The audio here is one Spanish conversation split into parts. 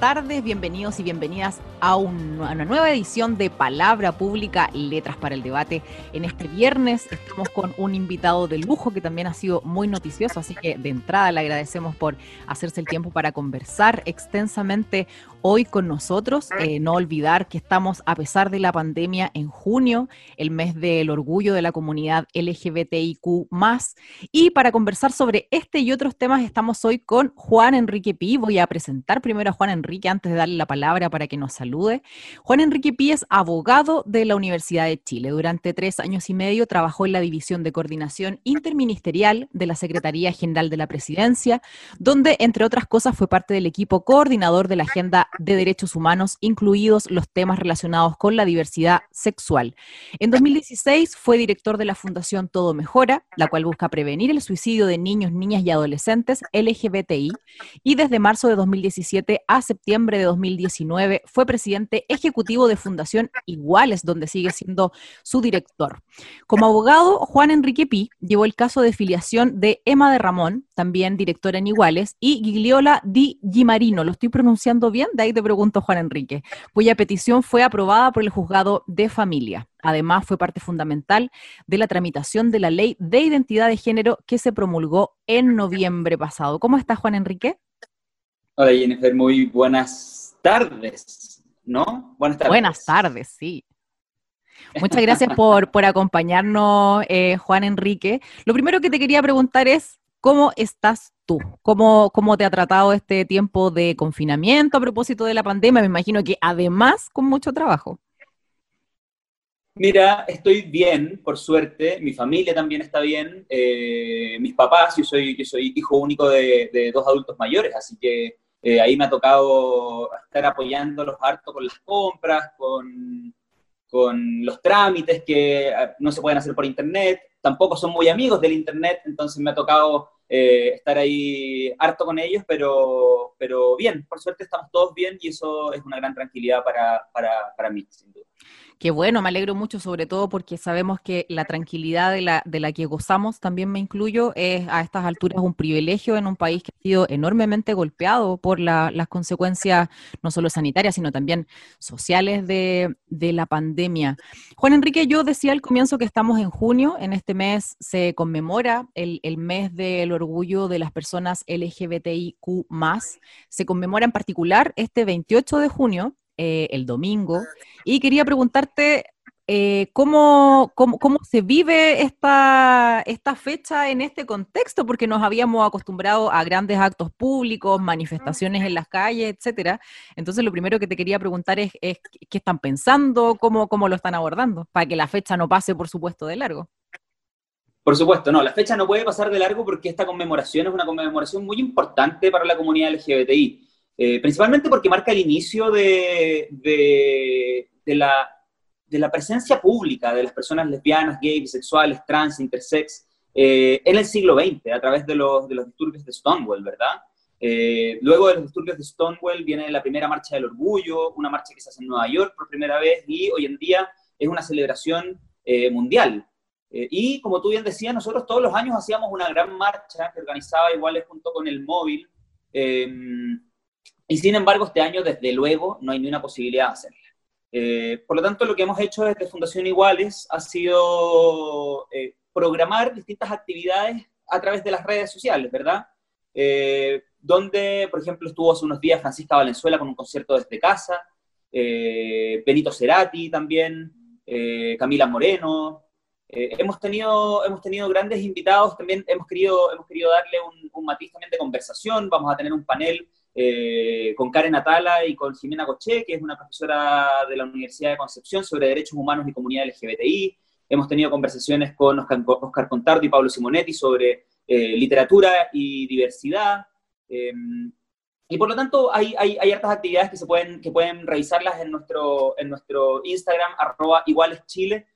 tardes, bienvenidos y bienvenidas a, una nueva edición de Palabra Pública, Letras para el Debate. En este viernes estamos con un invitado de lujo que también ha sido muy noticioso, así que de entrada le agradecemos por hacerse el tiempo para conversar extensamente hoy con nosotros. Eh, no olvidar que estamos, a pesar de la pandemia, en junio, el mes del orgullo de la comunidad LGBTIQ. Y para conversar sobre este y otros temas, estamos hoy con Juan Enrique Pi. Voy a presentar primero a Juan Enrique antes de darle la palabra para que nos salude. Juan Enrique Pi es abogado de la Universidad de Chile. Durante tres años y medio trabajó en la División de Coordinación Interministerial de la Secretaría General de la Presidencia, donde, entre otras cosas, fue parte del equipo coordinador de la Agenda de Derechos Humanos, incluidos los temas relacionados con la diversidad sexual. En 2016 fue director de la Fundación Todo Mejora, la cual busca prevenir el suicidio de niños, niñas y adolescentes LGBTI, y desde marzo de 2017 a septiembre de 2019 fue presidente ejecutivo de Fundación Iguales, donde sigue siendo su director. Como abogado, Juan Enrique Pi llevó el caso de filiación de Emma de Ramón, también directora en Iguales, y Gigliola Di Gimarino, lo estoy pronunciando bien, de ahí te pregunto, Juan Enrique, cuya petición fue aprobada por el juzgado de familia. Además, fue parte fundamental de la tramitación de la ley de identidad de género que se promulgó en noviembre pasado. ¿Cómo estás, Juan Enrique? Hola, Jennifer, muy buenas tardes, ¿no? Buenas tardes. Buenas tardes, sí. Muchas gracias por, por acompañarnos, eh, Juan Enrique. Lo primero que te quería preguntar es, ¿cómo estás tú? ¿Cómo, ¿Cómo te ha tratado este tiempo de confinamiento a propósito de la pandemia? Me imagino que además con mucho trabajo. Mira, estoy bien, por suerte. Mi familia también está bien. Eh, mis papás, yo soy, yo soy hijo único de, dos adultos mayores, así que eh, ahí me ha tocado estar apoyándolos harto con las compras, con, con los trámites que ah, no se pueden hacer por internet. Tampoco son muy amigos del internet, entonces me ha tocado eh, estar ahí harto con ellos, pero, pero bien, por suerte estamos todos bien y eso es una gran tranquilidad para, para, para mí, sin duda. Qué bueno, me alegro mucho, sobre todo porque sabemos que la tranquilidad de la, de la que gozamos, también me incluyo, es a estas alturas un privilegio en un país que ha sido enormemente golpeado por las consecuencias no solo sanitarias, sino también sociales de, la pandemia. Juan Enrique, yo decía al comienzo que estamos en junio, en este mes se conmemora el, el mes del orgullo de las personas LGBTIQ, se conmemora en particular este 28 de junio eh, el domingo. Y quería preguntarte eh, ¿cómo, cómo, se vive esta, esta fecha en este contexto, porque nos habíamos acostumbrado a grandes actos públicos, manifestaciones en las calles, etcétera. Entonces, lo primero que te quería preguntar es, qué están pensando, cómo, cómo lo están abordando, para que la fecha no pase, por supuesto, de largo. Por supuesto, no, la fecha no puede pasar de largo porque esta conmemoración es una conmemoración muy importante para la comunidad LGBTI. Eh, principalmente porque marca el inicio de, de, la, de, la, presencia pública de las personas lesbianas, gays, bisexuales, trans, intersex, eh, en el siglo XX, a través de los, de los disturbios de Stonewall, ¿verdad? Eh, luego de los disturbios de Stonewall viene la primera marcha del orgullo, una marcha que se hace en Nueva York por primera vez y hoy en día es una celebración mundial. y como tú bien decías, nosotros todos los años hacíamos una gran marcha que organizaba iguales junto con el móvil. Y sin embargo, este año, desde luego, no hay ni una posibilidad de hacerla. Eh, por lo tanto, lo que hemos hecho desde Fundación Iguales ha sido eh, programar distintas actividades a través de las redes sociales, ¿verdad? Eh, donde, por ejemplo, estuvo hace unos días Francisca Valenzuela con un concierto desde casa, Benito Cerati también, Camila Moreno. hemos, tenido, hemos tenido grandes invitados, también hemos querido, hemos querido darle un, un matiz también de conversación, vamos a tener un panel eh, con Karen Atala y con Jimena Coché, que es una profesora de la Universidad de Concepción sobre derechos humanos y comunidad LGBTI. Hemos tenido conversaciones con Oscar, Contardo y Pablo Simonetti sobre eh, literatura y diversidad. Eh, y por lo tanto, hay, hay, hartas actividades que, se pueden, que pueden revisarlas en nuestro, en nuestro Instagram, arroba igualeschile,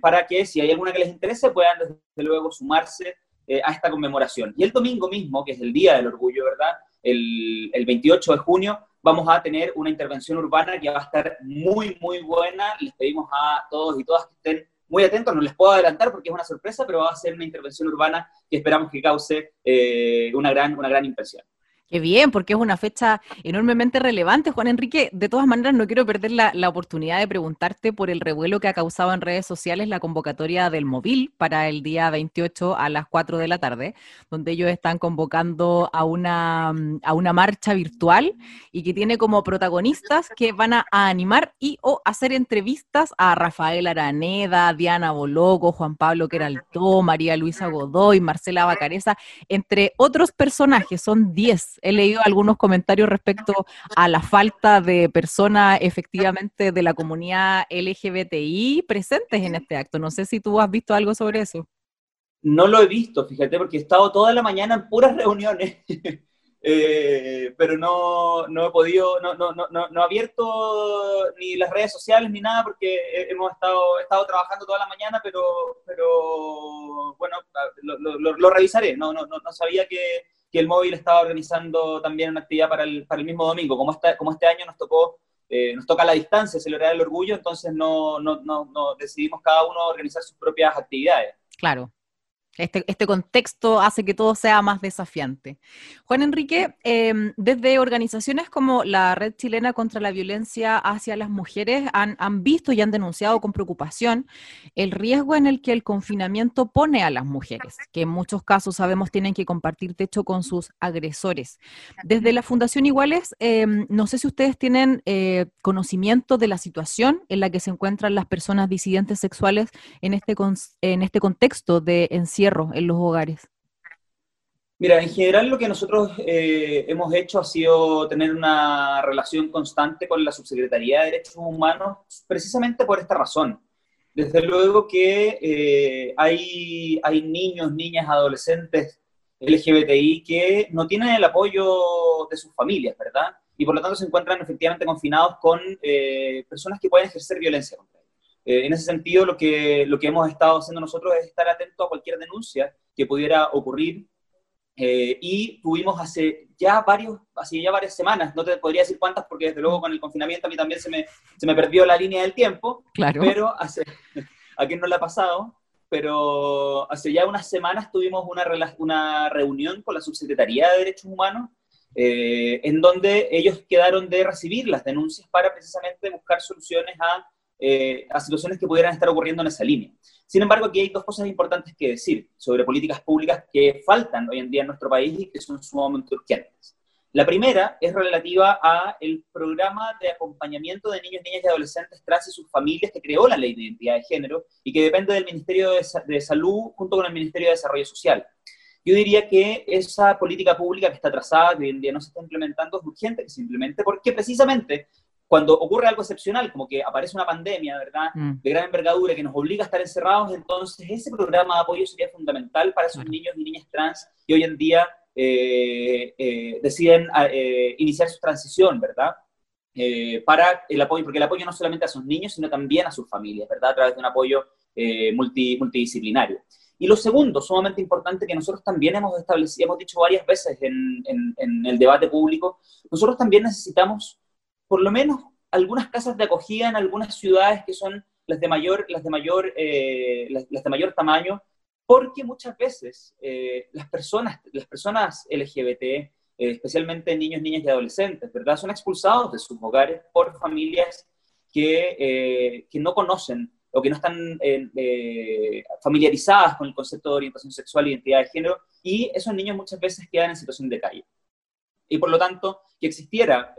para que si hay alguna que les interese puedan desde luego sumarse a esta conmemoración. Y el domingo mismo, que es el Día del Orgullo, ¿verdad? El, el 28 de junio, vamos a tener una intervención urbana que va a estar muy, muy buena. Les pedimos a todos y todas que estén muy atentos, no les puedo adelantar porque es una sorpresa, pero va a ser una intervención urbana que esperamos que cause eh, una, gran, una gran impresión. Qué bien, porque es una fecha enormemente relevante. Juan Enrique, de todas maneras, no quiero perder la, oportunidad de preguntarte por el revuelo que ha causado en redes sociales la convocatoria del móvil para el día 28 a las 4 de la tarde, donde ellos están convocando a una, a una marcha virtual y que tiene como protagonistas que van a, animar y o hacer entrevistas a Rafael Araneda, Diana Boloco, Juan Pablo Queraltó, María Luisa Godoy, Marcela Bacareza, entre otros personajes. Son 10 he leído algunos comentarios respecto a la falta de personas efectivamente de la comunidad LGBTI presentes en este acto. No sé si tú has visto algo sobre eso. No lo he visto, fíjate, porque he estado toda la mañana en puras reuniones. Eh, pero no, no, he podido, no, no, no, no, he abierto ni las redes sociales ni nada porque hemos estado, estado trabajando toda la mañana, pero, pero bueno, lo, lo revisaré. No, no, no, sabía que, que el móvil estaba organizando también una actividad para el, para el mismo domingo. Como, esta, como este año nos tocó, eh, nos toca la distancia celebrar el orgullo, entonces no, no, no, no decidimos cada uno organizar sus propias actividades. Claro. Este, este, contexto hace que todo sea más desafiante. Juan Enrique, em, desde organizaciones como la Red Chilena contra la Violencia hacia las Mujeres han, visto y han denunciado con preocupación el riesgo en el que el confinamiento pone a las mujeres, que en muchos casos sabemos tienen que compartir techo con sus agresores. Desde la Fundación Iguales, em, no sé si ustedes tienen eh, conocimiento de la situación en la que se encuentran las personas disidentes sexuales en este, en este contexto de encierro en los hogares? Mira, en general lo que nosotros eh, hemos hecho ha sido tener una relación constante con la Subsecretaría de Derechos Humanos precisamente por esta razón. Desde luego que eh, hay, hay niños, niñas, adolescentes LGBTI que no tienen el apoyo de sus familias, ¿verdad? Y por lo tanto se encuentran efectivamente confinados con eh, personas que pueden ejercer violencia contra ellos. Eh, en ese sentido, lo que, lo que hemos estado haciendo nosotros es estar atentos a cualquier denuncia que pudiera ocurrir. Eh, y tuvimos hace ya, varios, hace ya varias semanas, no te podría decir cuántas porque desde luego con el confinamiento a mí también se me, se me perdió la línea del tiempo, claro. pero hace, a quien no le ha pasado, pero hace ya unas semanas tuvimos una, una reunión con la Subsecretaría de Derechos Humanos eh, en donde ellos quedaron de recibir las denuncias para precisamente buscar soluciones a eh, a situaciones que pudieran estar ocurriendo en esa línea. Sin embargo, aquí hay dos cosas importantes que decir sobre políticas públicas que faltan hoy en día en nuestro país y que son sumamente urgentes. La primera es relativa a el programa de acompañamiento de niños, niñas y adolescentes trans y sus familias que creó la Ley de Identidad de Género y que depende del Ministerio de, de Salud junto con el Ministerio de Desarrollo Social. Yo diría que esa política pública que está trazada, que hoy en día no se está implementando, es urgente que se implemente porque precisamente cuando ocurre algo excepcional, como que aparece una pandemia, ¿verdad? Mm. De gran envergadura que nos obliga a estar encerrados, entonces ese programa de apoyo sería fundamental para esos niños y niñas trans que hoy en día eh, eh, deciden eh, iniciar su transición, ¿verdad? para el apoyo, porque el apoyo no solamente a sus niños, sino también a sus familias, ¿verdad? A través de un apoyo multidisciplinario. Y lo segundo, sumamente importante, que nosotros también hemos establecido, hemos dicho varias veces en, en el debate público, nosotros también necesitamos por lo menos algunas casas de acogida en algunas ciudades que son las de mayor, las de mayor, eh, las, de mayor tamaño, porque muchas veces eh, las, personas, las personas LGBT, eh, especialmente niños, niñas y adolescentes, ¿verdad? Son expulsados de sus hogares por familias que, que no conocen o que no están familiarizadas con el concepto de orientación sexual identidad de género, y esos niños muchas veces quedan en situación de calle. Y por lo tanto, que existiera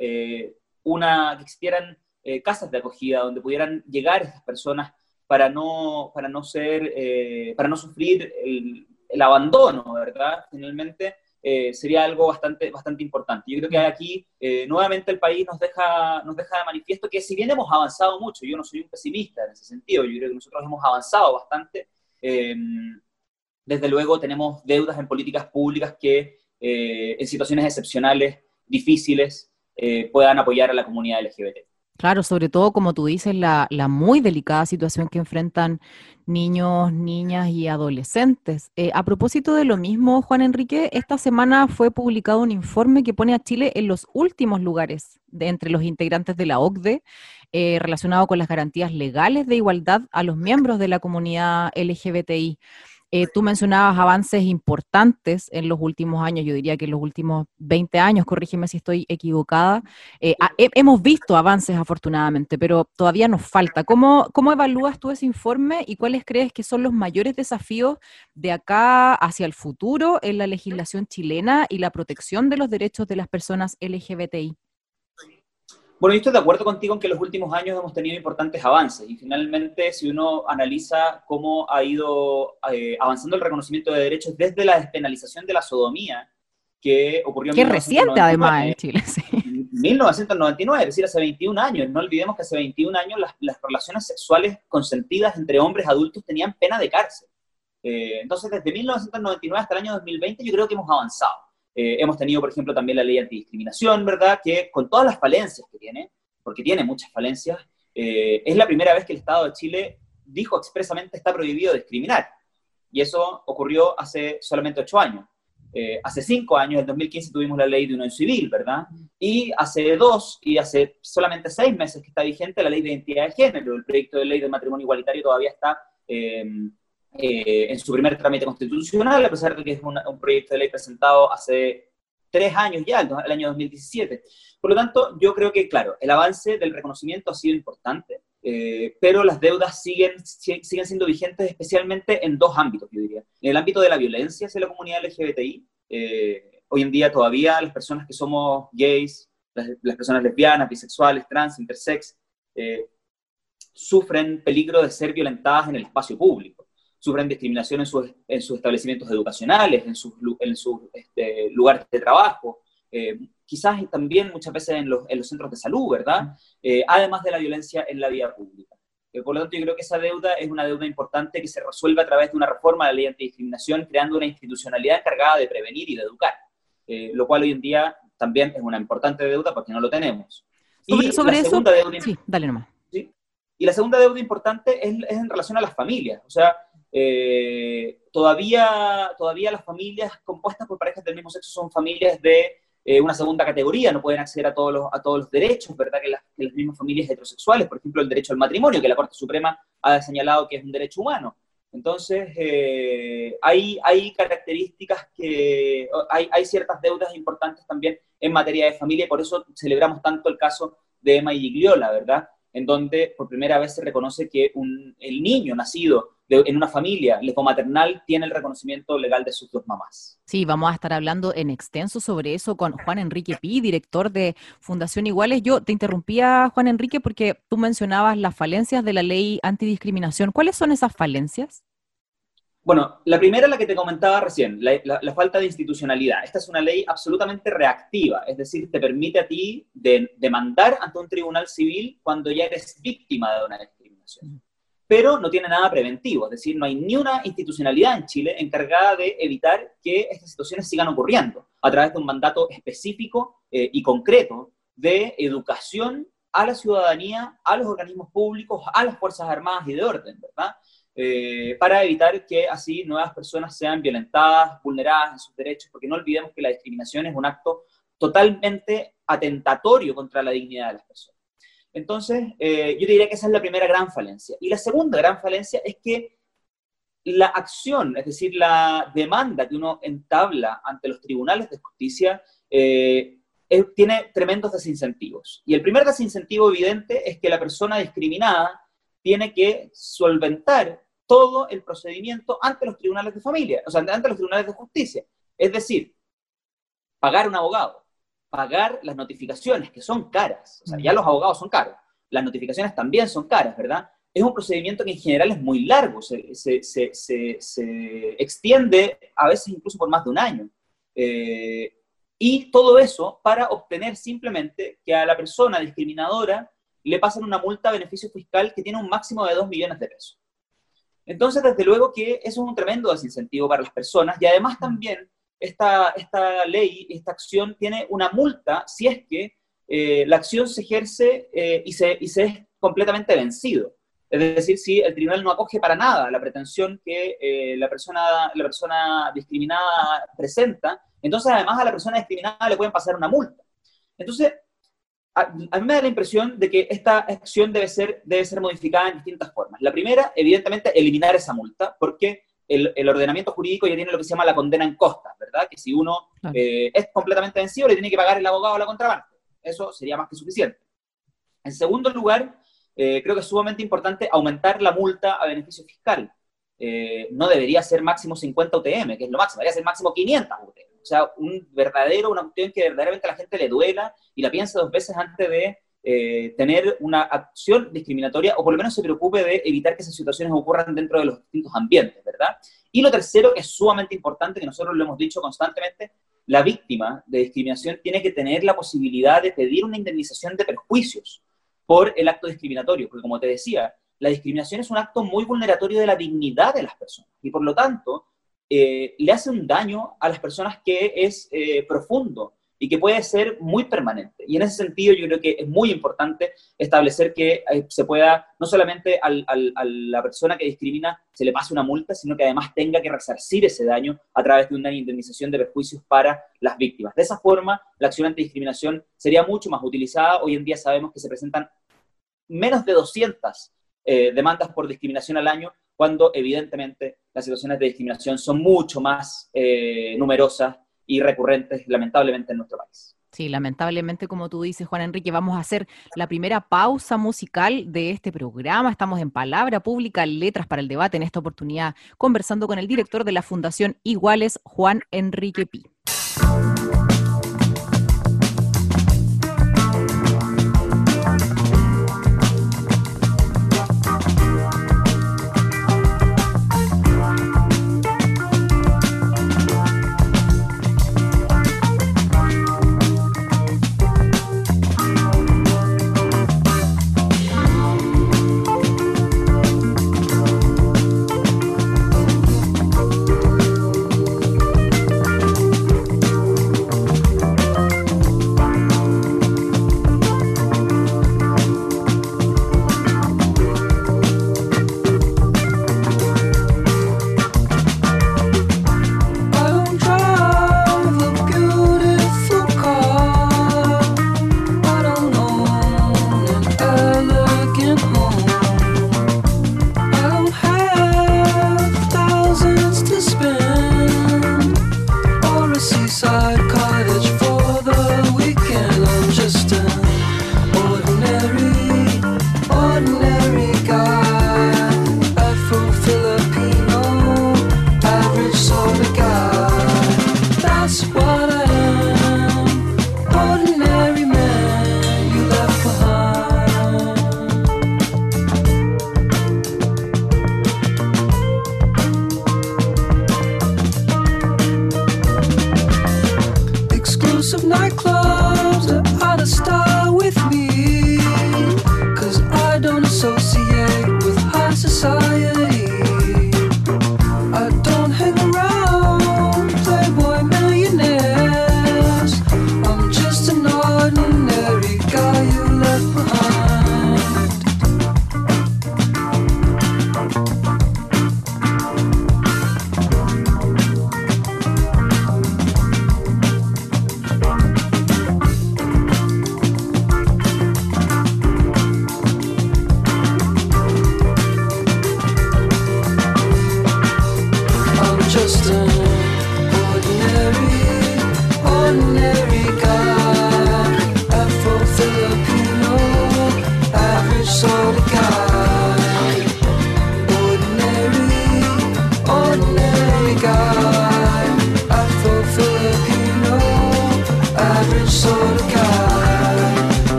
una, que existieran eh, casas de acogida donde pudieran llegar estas personas para no, para no ser, eh, para no sufrir el, el, abandono, ¿verdad? Finalmente eh, sería algo bastante, bastante importante. Yo creo que aquí nuevamente el país nos deja, nos deja de manifiesto que si bien hemos avanzado mucho, yo no soy un pesimista en ese sentido, yo creo que nosotros hemos avanzado bastante, desde luego tenemos deudas en políticas públicas que en situaciones excepcionales, difíciles, eh, puedan apoyar a la comunidad LGBT. Claro, sobre todo, como tú dices, la, muy delicada situación que enfrentan niños, niñas y adolescentes. Eh, a propósito de lo mismo, Juan Enrique, esta semana fue publicado un informe que pone a Chile en los últimos lugares de entre los integrantes de la OCDE eh, relacionado con las garantías legales de igualdad a los miembros de la comunidad LGBTI. Eh, tú mencionabas avances importantes en los últimos años, yo diría que en los últimos 20 años, corrígeme si estoy equivocada. Eh, hemos visto avances afortunadamente, pero todavía nos falta. ¿Cómo, ¿Cómo evalúas tú ese informe y cuáles crees que son los mayores desafíos de acá hacia el futuro en la legislación chilena y la protección de los derechos de las personas LGBTI? Bueno, yo estoy de acuerdo contigo en que los últimos años hemos tenido importantes avances y finalmente si uno analiza cómo ha ido eh, avanzando el reconocimiento de derechos desde la despenalización de la sodomía, que ocurrió en Qué reciente además en Chile, sí. 1999, es decir, hace 21 años. No olvidemos que hace 21 años las, las relaciones sexuales consentidas entre hombres adultos tenían pena de cárcel. Eh, entonces, desde 1999 hasta el año 2020 yo creo que hemos avanzado. Eh, hemos tenido, por ejemplo, también la ley antidiscriminación, ¿verdad? Que con todas las falencias que tiene, porque tiene muchas falencias, eh, es la primera vez que el Estado de Chile dijo expresamente está prohibido discriminar. Y eso ocurrió hace solamente ocho años. Eh, hace cinco años, en 2015, tuvimos la ley de unión civil, ¿verdad? Y hace dos y hace solamente seis meses que está vigente la ley de identidad de género. El proyecto de ley del matrimonio igualitario todavía está eh, en su primer trámite constitucional, a pesar de que es un proyecto de ley presentado hace tres años ya, el, año 2017. Por lo tanto, yo creo que, claro, el avance del reconocimiento ha sido importante, eh, pero las deudas siguen, siguen siendo vigentes especialmente en dos ámbitos, yo diría. En el ámbito de la violencia hacia la comunidad LGBTI, eh, hoy en día todavía las personas que somos gays, las, las personas lesbianas, bisexuales, trans, intersex, sufren peligro de ser violentadas en el espacio público sufren discriminación en sus, en sus establecimientos educacionales, en sus, en sus este, lugares de trabajo, eh, quizás también muchas veces en los, en los centros de salud, ¿verdad? Eh, además de la violencia en la vía pública. Eh, por lo tanto, yo creo que esa deuda es una deuda importante que se resuelve a través de una reforma de la ley antidiscriminación, creando una institucionalidad encargada de prevenir y de educar, lo cual hoy en día también es una importante deuda porque no lo tenemos. y sobre eso, deuda, sí, dale nomás. ¿sí? Y la segunda deuda importante es, es en relación a las familias. O sea, eh, todavía, todavía las familias compuestas por parejas del mismo sexo son familias de eh, una segunda categoría, no pueden acceder a todos los, a todos los derechos, ¿verdad? Que las, mismas familias heterosexuales, por ejemplo, el derecho al matrimonio, que la Corte Suprema ha señalado que es un derecho humano. Entonces, eh, hay, hay características que, hay, hay ciertas deudas importantes también en materia de familia, y por eso celebramos tanto el caso de Emma y Gigliola, ¿verdad? En donde por primera vez se reconoce que un, el niño nacido en una familia maternal tiene el reconocimiento legal de sus dos mamás. Sí, vamos a estar hablando en extenso sobre eso con Juan Enrique Pi, director de Fundación Iguales. Yo te interrumpía, Juan Enrique, porque tú mencionabas las falencias de la ley antidiscriminación. ¿Cuáles son esas falencias? Bueno, la primera es la que te comentaba recién, la, falta de institucionalidad. Esta es una ley absolutamente reactiva, es decir, te permite a ti demandar ante un tribunal civil cuando ya eres víctima de una discriminación pero no tiene nada preventivo, es decir, no hay ni una institucionalidad en Chile encargada de evitar que estas situaciones sigan ocurriendo a través de un mandato específico eh, y concreto de educación a la ciudadanía, a los organismos públicos, a las Fuerzas Armadas y de orden, ¿verdad? Eh, para evitar que así nuevas personas sean violentadas, vulneradas en sus derechos, porque no olvidemos que la discriminación es un acto totalmente atentatorio contra la dignidad de las personas. Entonces, eh, yo diría que esa es la primera gran falencia. Y la segunda gran falencia es que la acción, es decir, la demanda que uno entabla ante los tribunales de justicia, eh, tiene tremendos desincentivos. Y el primer desincentivo evidente es que la persona discriminada tiene que solventar todo el procedimiento ante los tribunales de familia, o sea, ante los tribunales de justicia. Es decir, pagar un abogado, pagar las notificaciones, que son caras. O sea, ya los abogados son caros. Las notificaciones también son caras, ¿verdad? Es un procedimiento que en general es muy largo, se, extiende a veces incluso por más de un año. Eh, y todo eso para obtener simplemente que a la persona discriminadora le pasen una multa a beneficio fiscal que tiene un máximo de 2 millones de pesos. Entonces, desde luego que eso es un tremendo desincentivo para las personas y además también esta, esta ley, esta acción tiene una multa si es que eh, la acción se ejerce eh, y, se, y se es completamente vencido. Es decir, si el tribunal no acoge para nada la pretensión que eh, la, persona, la persona discriminada presenta, entonces además a la persona discriminada le pueden pasar una multa. Entonces, a, mí me da la impresión de que esta acción debe ser, debe ser modificada en distintas formas. La primera, evidentemente, eliminar esa multa, porque el, el, ordenamiento jurídico ya tiene lo que se llama la condena en costas, ¿verdad? Que si uno eh, es completamente vencido, le tiene que pagar el abogado a la contraparte. Eso sería más que suficiente. En segundo lugar, eh, creo que es sumamente importante aumentar la multa a beneficio fiscal. Eh, no debería ser máximo 50 UTM, que es lo máximo, debería ser máximo 500 UTM. O sea, un verdadero, una cuestión que verdaderamente a la gente le duela y la piensa dos veces antes de eh, tener una acción discriminatoria o por lo menos se preocupe de evitar que esas situaciones ocurran dentro de los distintos ambientes, ¿verdad? Y lo tercero, que es sumamente importante, que nosotros lo hemos dicho constantemente, la víctima de discriminación tiene que tener la posibilidad de pedir una indemnización de perjuicios por el acto discriminatorio, porque como te decía, la discriminación es un acto muy vulneratorio de la dignidad de las personas y por lo tanto eh, le hace un daño a las personas que es eh, profundo y que puede ser muy permanente. Y en ese sentido yo creo que es muy importante establecer que eh, se pueda, no solamente a la persona que discrimina se le pase una multa, sino que además tenga que resarcir ese daño a través de una indemnización de perjuicios para las víctimas. De esa forma, la acción antidiscriminación sería mucho más utilizada. Hoy en día sabemos que se presentan menos de 200 demandas por discriminación al año, cuando evidentemente las situaciones de discriminación son mucho más eh, numerosas y recurrentes, lamentablemente, en nuestro país. Sí, lamentablemente, como tú dices, Juan Enrique, vamos a hacer la primera pausa musical de este programa. Estamos en Palabra Pública, Letras para el Debate, en esta oportunidad conversando con el director de la Fundación Iguales, Juan Enrique Pi.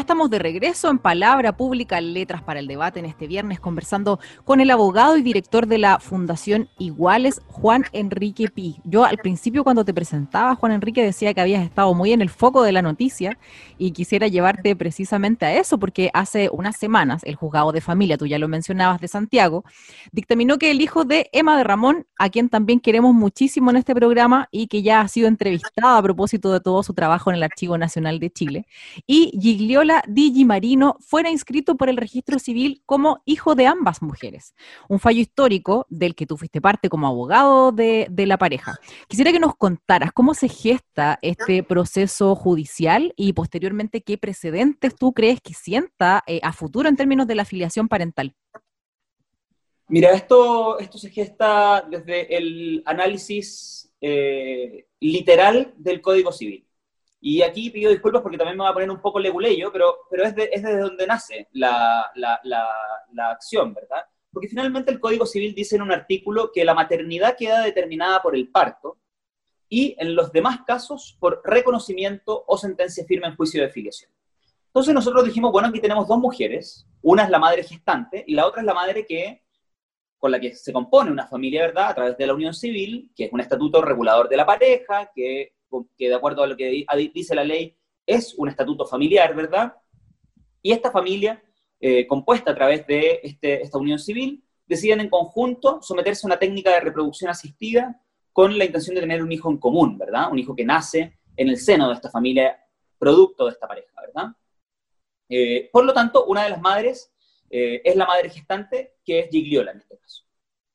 Estamos de regreso en Palabra Pública, Letras para el Debate en este viernes, conversando con el abogado y director de la Fundación Iguales, Juan Enrique Pi. Yo al principio cuando te presentaba, Juan Enrique, decía que habías estado muy en el foco de la noticia y quisiera llevarte precisamente a eso, porque hace unas semanas el juzgado de familia, tú ya lo mencionabas, de Santiago, dictaminó que el hijo de Emma de Ramón, a quien también queremos muchísimo en este programa y que ya ha sido entrevistada a propósito de todo su trabajo en el Archivo Nacional de Chile, y Gigliola Di Marino fuera inscrito por el registro civil como hijo de ambas mujeres. Un fallo histórico del que tú fuiste parte como abogado de, la pareja. Quisiera que nos contaras cómo se gesta este proceso judicial y posteriormente qué precedentes tú crees que sienta eh, a futuro en términos de la afiliación parental. Mira, esto, esto se gesta desde el análisis eh, literal del Código Civil. Y aquí pido disculpas porque también me voy a poner un poco leguleyo, pero, pero es, es desde donde nace la, la, la, acción, ¿verdad? Porque finalmente el Código Civil dice en un artículo que la maternidad queda determinada por el parto y en los demás casos por reconocimiento o sentencia firme en juicio de filiación. Entonces nosotros dijimos, bueno, aquí tenemos dos mujeres, una es la madre gestante y la otra es la madre que con la que se compone una familia, ¿verdad? A través de la unión civil, que es un estatuto regulador de la pareja, que que de acuerdo a lo que dice la ley es un estatuto familiar, ¿verdad? Y esta familia, eh, compuesta a través de este, esta unión civil, deciden en conjunto someterse a una técnica de reproducción asistida con la intención de tener un hijo en común, ¿verdad? Un hijo que nace en el seno de esta familia, producto de esta pareja, ¿verdad? Eh, por lo tanto, una de las madres eh, es la madre gestante, que es Gigliola en este caso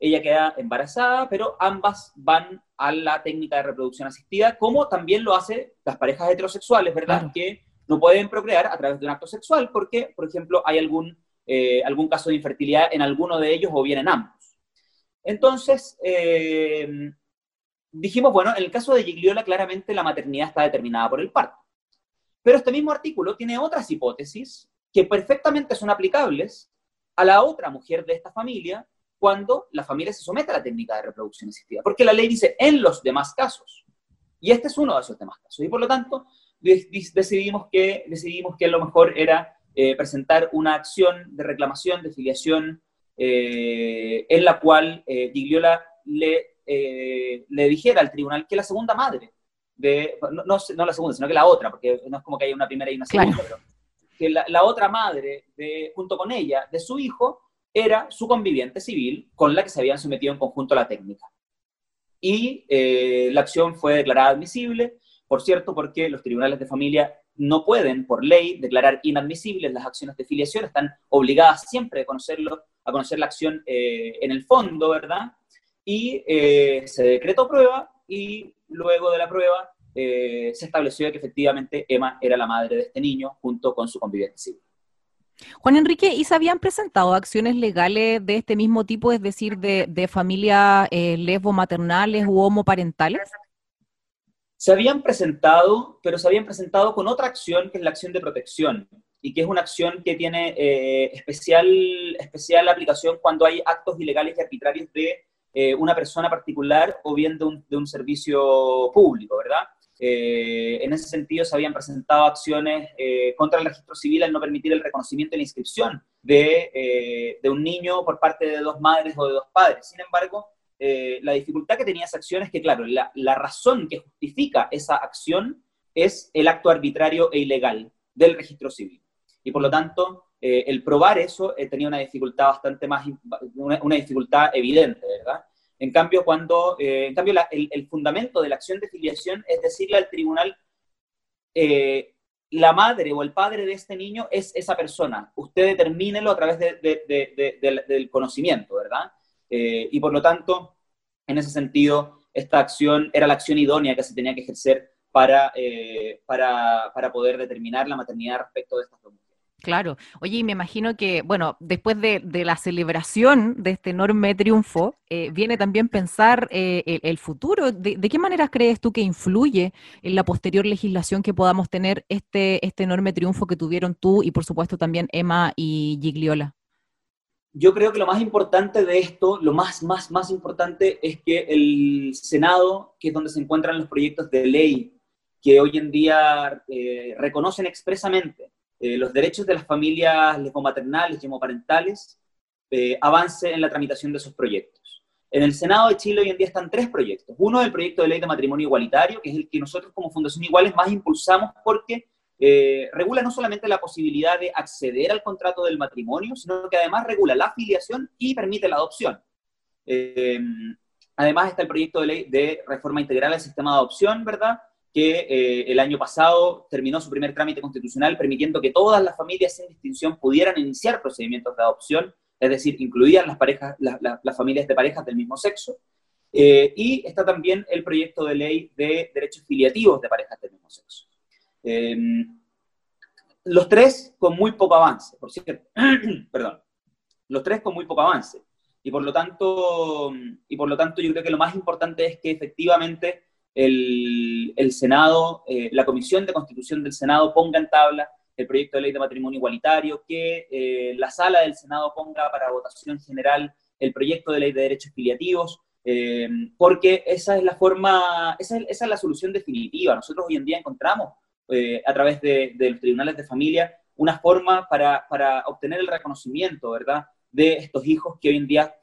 ella queda embarazada, pero ambas van a la técnica de reproducción asistida, como también lo hacen las parejas heterosexuales, ¿verdad? Que no pueden procrear a través de un acto sexual porque, por ejemplo, hay algún, eh, algún caso de infertilidad en alguno de ellos o bien en ambos. Entonces, eh, dijimos, bueno, en el caso de Gigliola claramente la maternidad está determinada por el parto. Pero este mismo artículo tiene otras hipótesis que perfectamente son aplicables a la otra mujer de esta familia cuando la familia se somete a la técnica de reproducción asistida, porque la ley dice en los demás casos. Y este es uno de esos demás casos. Y por lo tanto, decidimos que, decidimos que lo mejor era eh, presentar una acción de reclamación, de filiación, eh, en la cual eh, Gigliola le, le dijera al tribunal que la segunda madre, de, no, no, la segunda, sino que la otra, porque no es como que haya una primera y una segunda, pero que la, la, otra madre, de, junto con ella, de su hijo, era su conviviente civil con la que se habían sometido en conjunto a la técnica. Y eh, la acción fue declarada admisible, por cierto, porque los tribunales de familia no pueden, por ley, declarar inadmisibles las acciones de filiación, están obligadas siempre a, conocerlo, a conocer la acción eh, en el fondo, ¿verdad? Y eh, se decretó prueba y luego de la prueba se estableció que efectivamente Emma era la madre de este niño junto con su conviviente civil. Juan Enrique, ¿y se habían presentado acciones legales de este mismo tipo, es decir, de, familias eh, lesbo-maternales u homoparentales? Se habían presentado, pero se habían presentado con otra acción, que es la acción de protección, y que es una acción que tiene eh, especial, especial aplicación cuando hay actos ilegales y arbitrarios de eh, una persona particular o bien de un, de un servicio público, ¿verdad? Eh, en ese sentido, se habían presentado acciones eh, contra el registro civil al no permitir el reconocimiento y la inscripción de, eh, de, un niño por parte de dos madres o de dos padres. Sin embargo, la dificultad que tenía esa acción es que, claro, la, la razón que justifica esa acción es el acto arbitrario e ilegal del registro civil. Y por lo tanto, el probar eso tenía una dificultad bastante más, una, una dificultad evidente, ¿verdad? En cambio, cuando, eh, en cambio el, fundamento de la acción de filiación es decirle al tribunal, eh, la madre o el padre de este niño es esa persona. Usted determínelo a través del conocimiento, ¿verdad? Eh, y por lo tanto, en ese sentido, esta acción era la acción idónea que se tenía que ejercer para, para, para poder determinar la maternidad respecto de estas dos Claro. Oye, y me imagino que, bueno, después de, la celebración de este enorme triunfo, eh, viene también pensar eh, el, futuro. De, qué maneras crees tú que influye en la posterior legislación que podamos tener este, este enorme triunfo que tuvieron tú y, por supuesto, también Emma y Gigliola? Yo creo que lo más importante de esto, lo más, más, más importante es que el Senado, que es donde se encuentran los proyectos de ley que hoy en día eh, reconocen expresamente eh, los derechos de las familias lesbomaternales y homoparentales eh, avance en la tramitación de esos proyectos. En el Senado de Chile hoy en día están tres proyectos. Uno es el proyecto de ley de matrimonio igualitario, que es el que nosotros como Fundación Iguales más impulsamos porque eh, regula no solamente la posibilidad de acceder al contrato del matrimonio, sino que además regula la afiliación y permite la adopción. Eh, además está el proyecto de ley de reforma integral del sistema de adopción, ¿verdad? Que eh, el año pasado terminó su primer trámite constitucional permitiendo que todas las familias sin distinción pudieran iniciar procedimientos de adopción, es decir, incluían las, parejas, las familias de parejas del mismo sexo. y está también el proyecto de ley de derechos filiativos de parejas del mismo sexo. Em, los tres con muy poco avance, por cierto. Perdón. Los tres con muy poco avance. Y por, lo tanto, y por lo tanto, yo creo que lo más importante es que efectivamente el, Senado, eh, la Comisión de Constitución del Senado ponga en tabla el proyecto de ley de matrimonio igualitario, que eh, la sala del Senado ponga para votación general el proyecto de ley de derechos filiativos, eh, porque esa es la forma, esa es, la solución definitiva. Nosotros hoy en día encontramos a través de, los tribunales de familia una forma para, para, obtener el reconocimiento, ¿verdad?, de estos hijos que hoy en día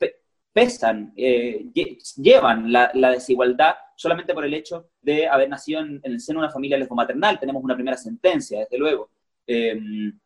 pesan, llevan la, desigualdad solamente por el hecho de haber nacido en, el seno de una familia lesbomaternal. Tenemos una primera sentencia, desde luego. Em,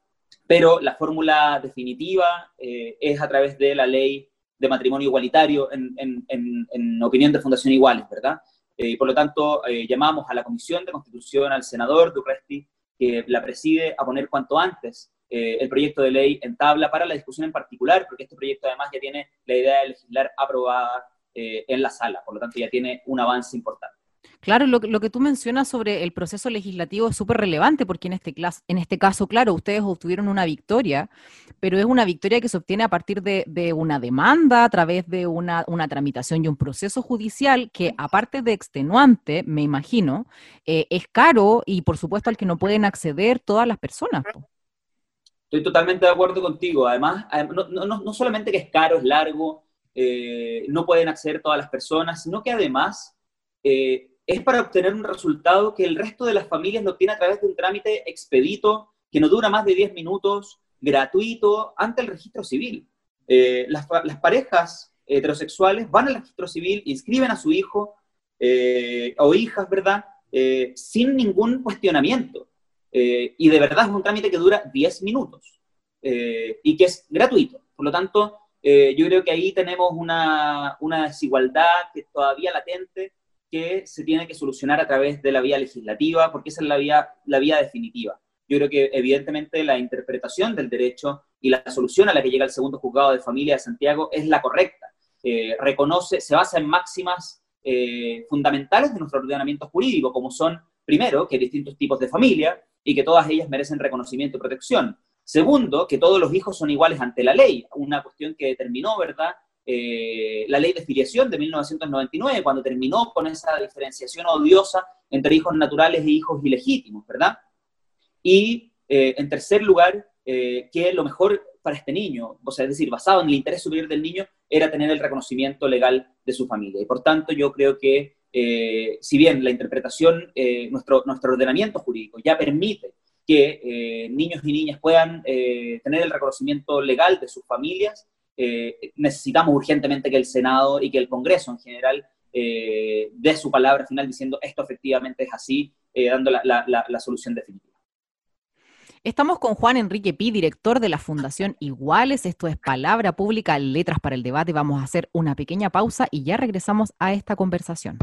pero la fórmula definitiva eh, es a través de la ley de matrimonio igualitario, en, opinión de Fundación Iguales, ¿verdad? Eh, por lo tanto, eh, llamamos a la Comisión de Constitución, al senador Dupresti, que la preside, a poner cuanto antes eh, el proyecto de ley en tabla para la discusión en particular, porque este proyecto además ya tiene la idea de legislar aprobada en la sala, por lo tanto ya tiene un avance importante. Claro, lo, que tú mencionas sobre el proceso legislativo es súper relevante porque en este, en este caso, claro, ustedes obtuvieron una victoria, pero es una victoria que se obtiene a partir de, una demanda, a través de una, tramitación y un proceso judicial que, aparte de extenuante, me imagino, eh, es caro y por supuesto al que no pueden acceder todas las personas. Estoy totalmente de acuerdo contigo. Además, no, solamente que es caro, es largo, eh, no pueden acceder todas las personas, sino que además... Eh, es para obtener un resultado que el resto de las familias lo tiene a través de un trámite expedito que no dura más de 10 minutos, gratuito, ante el registro civil. Eh, las, parejas heterosexuales van al registro civil, inscriben a su hijo o hijas, ¿verdad? Sin ningún cuestionamiento. y de verdad es un trámite que dura 10 minutos y que es gratuito. Por lo tanto, yo creo que ahí tenemos una, una desigualdad que todavía latente que se tiene que solucionar a través de la vía legislativa, porque esa es la vía, la vía definitiva. Yo creo que evidentemente la interpretación del derecho y la solución a la que llega el segundo juzgado de familia de Santiago es la correcta. Eh, reconoce, se basa en máximas eh, fundamentales de nuestro ordenamiento jurídico, como son, primero, que hay distintos tipos de familia y que todas ellas merecen reconocimiento y protección. Segundo, que todos los hijos son iguales ante la ley, una cuestión que determinó, ¿verdad?, eh, la ley de filiación de 1999, cuando terminó con esa diferenciación odiosa entre hijos naturales e hijos ilegítimos, ¿verdad? Y eh, en tercer lugar, eh, que lo mejor para este niño, o sea, es decir, basado en el interés superior del niño, era tener el reconocimiento legal de su familia. Y por tanto, yo creo que, si bien la interpretación, nuestro, nuestro ordenamiento jurídico ya permite que niños y niñas puedan tener el reconocimiento legal de sus familias, eh, necesitamos urgentemente que el Senado y que el Congreso en general eh, dé su palabra final diciendo esto efectivamente es así, eh, dando la, solución definitiva. Estamos con Juan Enrique Pi, director de la Fundación Iguales. Esto es Palabra Pública, Letras para el Debate. Vamos a hacer una pequeña pausa y ya regresamos a esta conversación.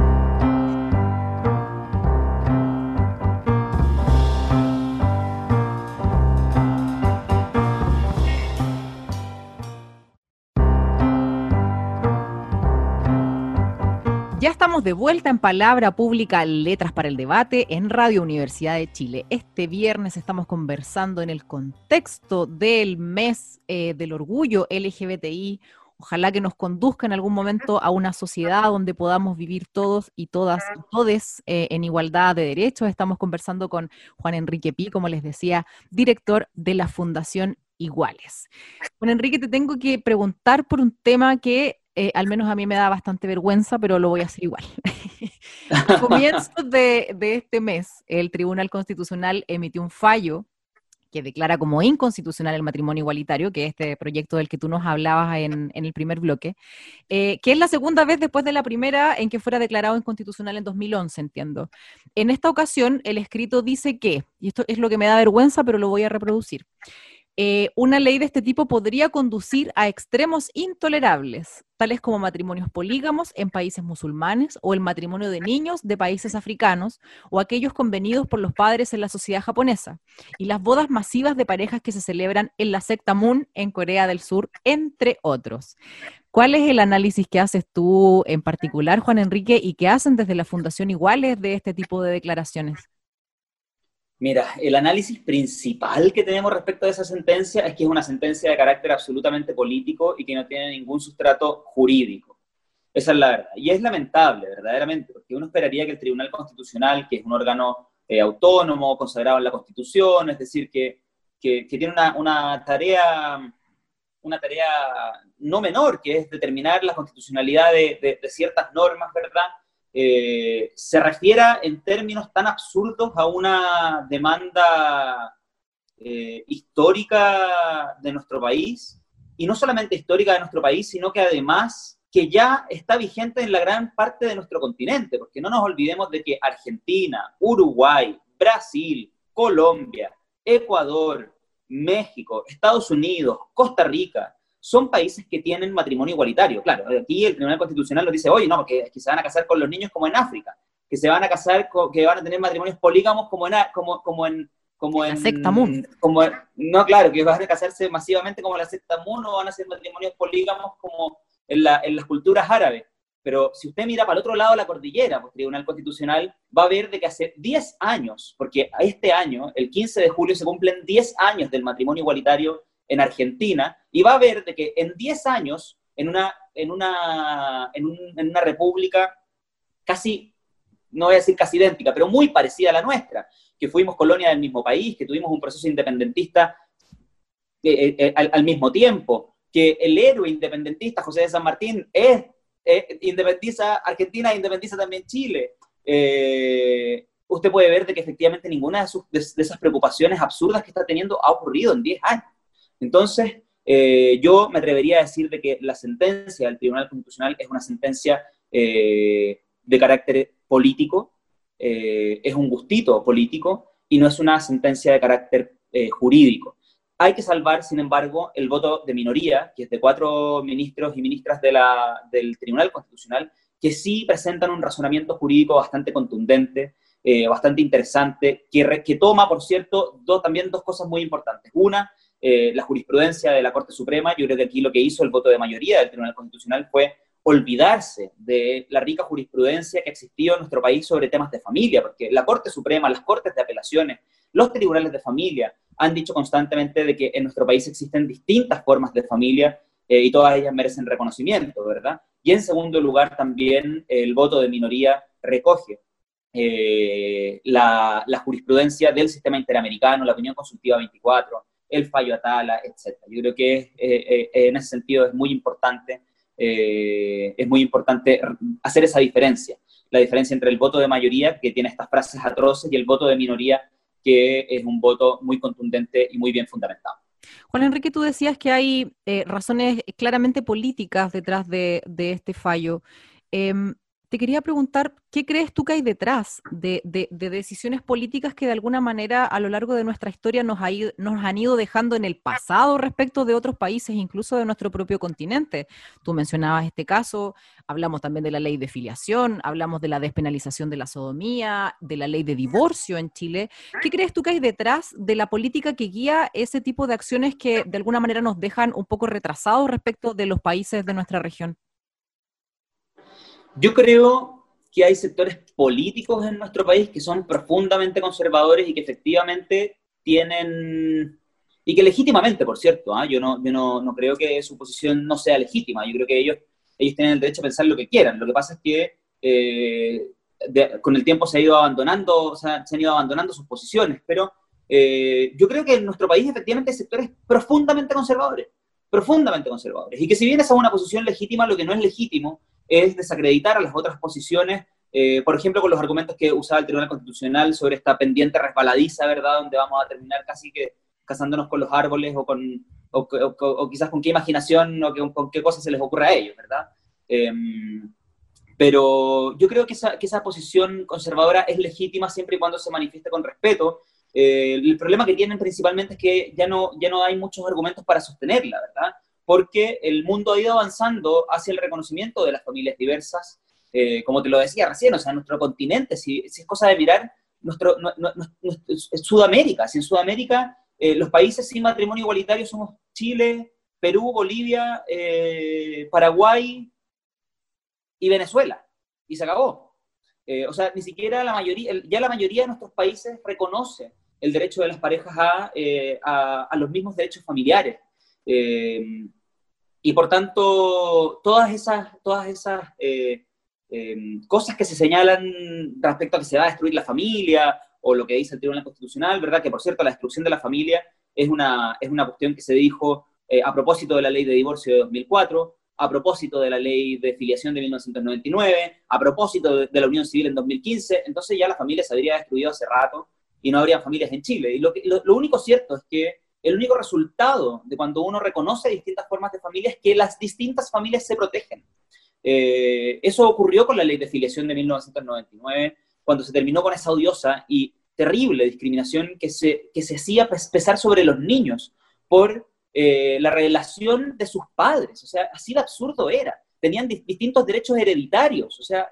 Ya estamos de vuelta en Palabra Pública, Letras para el Debate en Radio Universidad de Chile. Este viernes estamos conversando en el contexto del mes eh, del orgullo LGBTI. Ojalá que nos conduzca en algún momento a una sociedad donde podamos vivir todos y todas y todes eh, en igualdad de derechos. Estamos conversando con Juan Enrique Pi, como les decía, director de la Fundación Iguales. Juan Enrique, te tengo que preguntar por un tema que eh, al menos a mí me da bastante vergüenza, pero lo voy a hacer igual. a comienzos de, este mes, el Tribunal Constitucional emitió un fallo que declara como inconstitucional el matrimonio igualitario, que es este proyecto del que tú nos hablabas en, el primer bloque, eh, que es la segunda vez después de la primera en que fuera declarado inconstitucional en 2011, entiendo. En esta ocasión, el escrito dice que, y esto es lo que me da vergüenza, pero lo voy a reproducir, eh, una ley de este tipo podría conducir a extremos intolerables, tales como matrimonios polígamos en países musulmanes o el matrimonio de niños de países africanos o aquellos convenidos por los padres en la sociedad japonesa, y las bodas masivas de parejas que se celebran en la secta Moon en Corea del Sur, entre otros. ¿Cuál es el análisis que haces tú en particular, Juan Enrique, y qué hacen desde la Fundación Iguales de este tipo de declaraciones? Mira, el análisis principal que tenemos respecto a esa sentencia es que es una sentencia de carácter absolutamente político y que no tiene ningún sustrato jurídico. Esa es la verdad. Y es lamentable, verdaderamente, porque uno esperaría que el Tribunal Constitucional, que es un órgano eh, autónomo, consagrado en la Constitución, es decir, que, que, tiene una, una, tarea, una tarea no menor, que es determinar la constitucionalidad de, de ciertas normas, ¿verdad? Eh, se refiera en términos tan absurdos a una demanda eh, histórica de nuestro país, y no solamente histórica de nuestro país, sino que además que ya está vigente en la gran parte de nuestro continente, porque no nos olvidemos de que Argentina, Uruguay, Brasil, Colombia, Ecuador, México, Estados Unidos, Costa Rica, son países que tienen matrimonio igualitario. Claro, aquí el Tribunal Constitucional nos dice, oye, no, que, que se van a casar con los niños como en África, que se van a casar, que van a tener matrimonios polígamos como en, como, como en como en, la secta Moon. Como, no, claro, que van a casarse masivamente como la secta Moon o van a ser matrimonios polígamos como en, la, en las culturas árabes. Pero si usted mira para el otro lado de la cordillera, pues Tribunal Constitucional, va a ver de que hace 10 años, porque este año, el 15 de julio, se cumplen 10 años del matrimonio igualitario en Argentina y va a ver de que en 10 años, en una, en una, en, una república casi, no voy a decir casi idéntica, pero muy parecida a la nuestra, que fuimos colonia del mismo país, que tuvimos un proceso independentista eh, eh, eh, al, mismo tiempo, que el héroe independentista José de San Martín es, independiza Argentina e independiza también Chile. usted puede ver de que efectivamente ninguna de, sus, de, esas preocupaciones absurdas que está teniendo ha ocurrido en 10 años. Entonces, eh, yo me atrevería a decir de que la sentencia del Tribunal Constitucional es una sentencia eh, de carácter político, eh, es un gustito político y no es una sentencia de carácter jurídico. Hay que salvar, sin embargo, el voto de minoría, que es de cuatro ministros y ministras del Tribunal Constitucional, que sí presentan un razonamiento jurídico bastante contundente, bastante interesante, que, que, toma, por cierto, también dos cosas muy importantes. Una, eh, la jurisprudencia de la Corte Suprema, yo creo que aquí lo que hizo el voto de mayoría del Tribunal Constitucional fue olvidarse de la rica jurisprudencia que existía en nuestro país sobre temas de familia, porque la Corte Suprema, las Cortes de Apelaciones, los tribunales de familia han dicho constantemente de que en nuestro país existen distintas formas de familia eh, y todas ellas merecen reconocimiento, ¿verdad? Y en segundo lugar, también el voto de minoría recoge eh, la, la, jurisprudencia del sistema interamericano, la opinión consultiva 24, el fallo Atala, etc. Yo creo que eh, eh, en ese sentido es muy importante, eh, es muy importante hacer esa diferencia, la diferencia entre el voto de mayoría, que tiene estas frases atroces, y el voto de minoría, que es un voto muy contundente y muy bien fundamentado. Juan Enrique, tú decías que hay razones claramente políticas detrás de, de este fallo. Te quería preguntar, ¿qué crees tú que hay detrás de, decisiones políticas que de alguna manera a lo largo de nuestra historia nos, nos, han ido dejando en el pasado respecto de otros países, incluso de nuestro propio continente? Tú mencionabas este caso, hablamos también de la ley de filiación, hablamos de la despenalización de la sodomía, de la ley de divorcio en Chile. ¿Qué crees tú que hay detrás de la política que guía ese tipo de acciones que de alguna manera nos dejan un poco retrasados respecto de los países de nuestra región? Yo creo que hay sectores políticos en nuestro país que son profundamente conservadores y que efectivamente tienen, y que legítimamente, por cierto, ¿ah? yo, no, yo no, no, creo que su posición no sea legítima, yo creo que ellos, ellos tienen el derecho a pensar lo que quieran, lo que pasa es que eh, con el tiempo se ha ido abandonando, se han ido abandonando sus posiciones, pero eh, yo creo que en nuestro país efectivamente hay sectores profundamente conservadores, profundamente conservadores, y que si bien es una posición legítima, lo que no es legítimo es desacreditar a las otras posiciones, eh, por ejemplo, con los argumentos que usaba el Tribunal Constitucional sobre esta pendiente resbaladiza, ¿verdad?, donde vamos a terminar casi que casándonos con los árboles o, con, o, quizás con qué imaginación o con qué cosas se les ocurre a ellos, ¿verdad? Em, pero yo creo que esa, que esa posición conservadora es legítima siempre y cuando se manifieste con respeto. Eh, el problema que tienen principalmente es que ya no, ya no hay muchos argumentos para sostenerla, ¿verdad? Porque el mundo ha ido avanzando hacia el reconocimiento de las familias diversas, eh, como te lo decía recién, o sea, nuestro continente, si, si es cosa de mirar, nuestro, Sudamérica, si en Sudamérica eh, los países sin matrimonio igualitario somos Chile, Perú, Bolivia, Paraguay, y Venezuela, y se acabó. O sea, ni siquiera la mayoría, ya la mayoría de nuestros países reconoce el derecho de las parejas a, eh, a, los mismos derechos familiares. Eh, y por tanto, todas esas, todas esas cosas que se señalan respecto a que se va a destruir la familia, o lo que dice el Tribunal Constitucional, ¿verdad? Que por cierto, la destrucción de la familia es una, es una cuestión que se dijo a propósito de la ley de divorcio de 2004, a propósito de la ley de filiación de 1999, a propósito de, la unión civil en 2015, entonces ya la familia se habría destruido hace rato y no habría familias en Chile. Y lo, lo, único cierto es que el único resultado de cuando uno reconoce distintas formas de familia es que las distintas familias se protegen. Eh, eso ocurrió con la ley de filiación de 1999, cuando se terminó con esa odiosa y terrible discriminación que se, que se hacía pesar sobre los niños por eh, la relación de sus padres, o sea, así de absurdo era. Tenían distintos derechos hereditarios, o sea,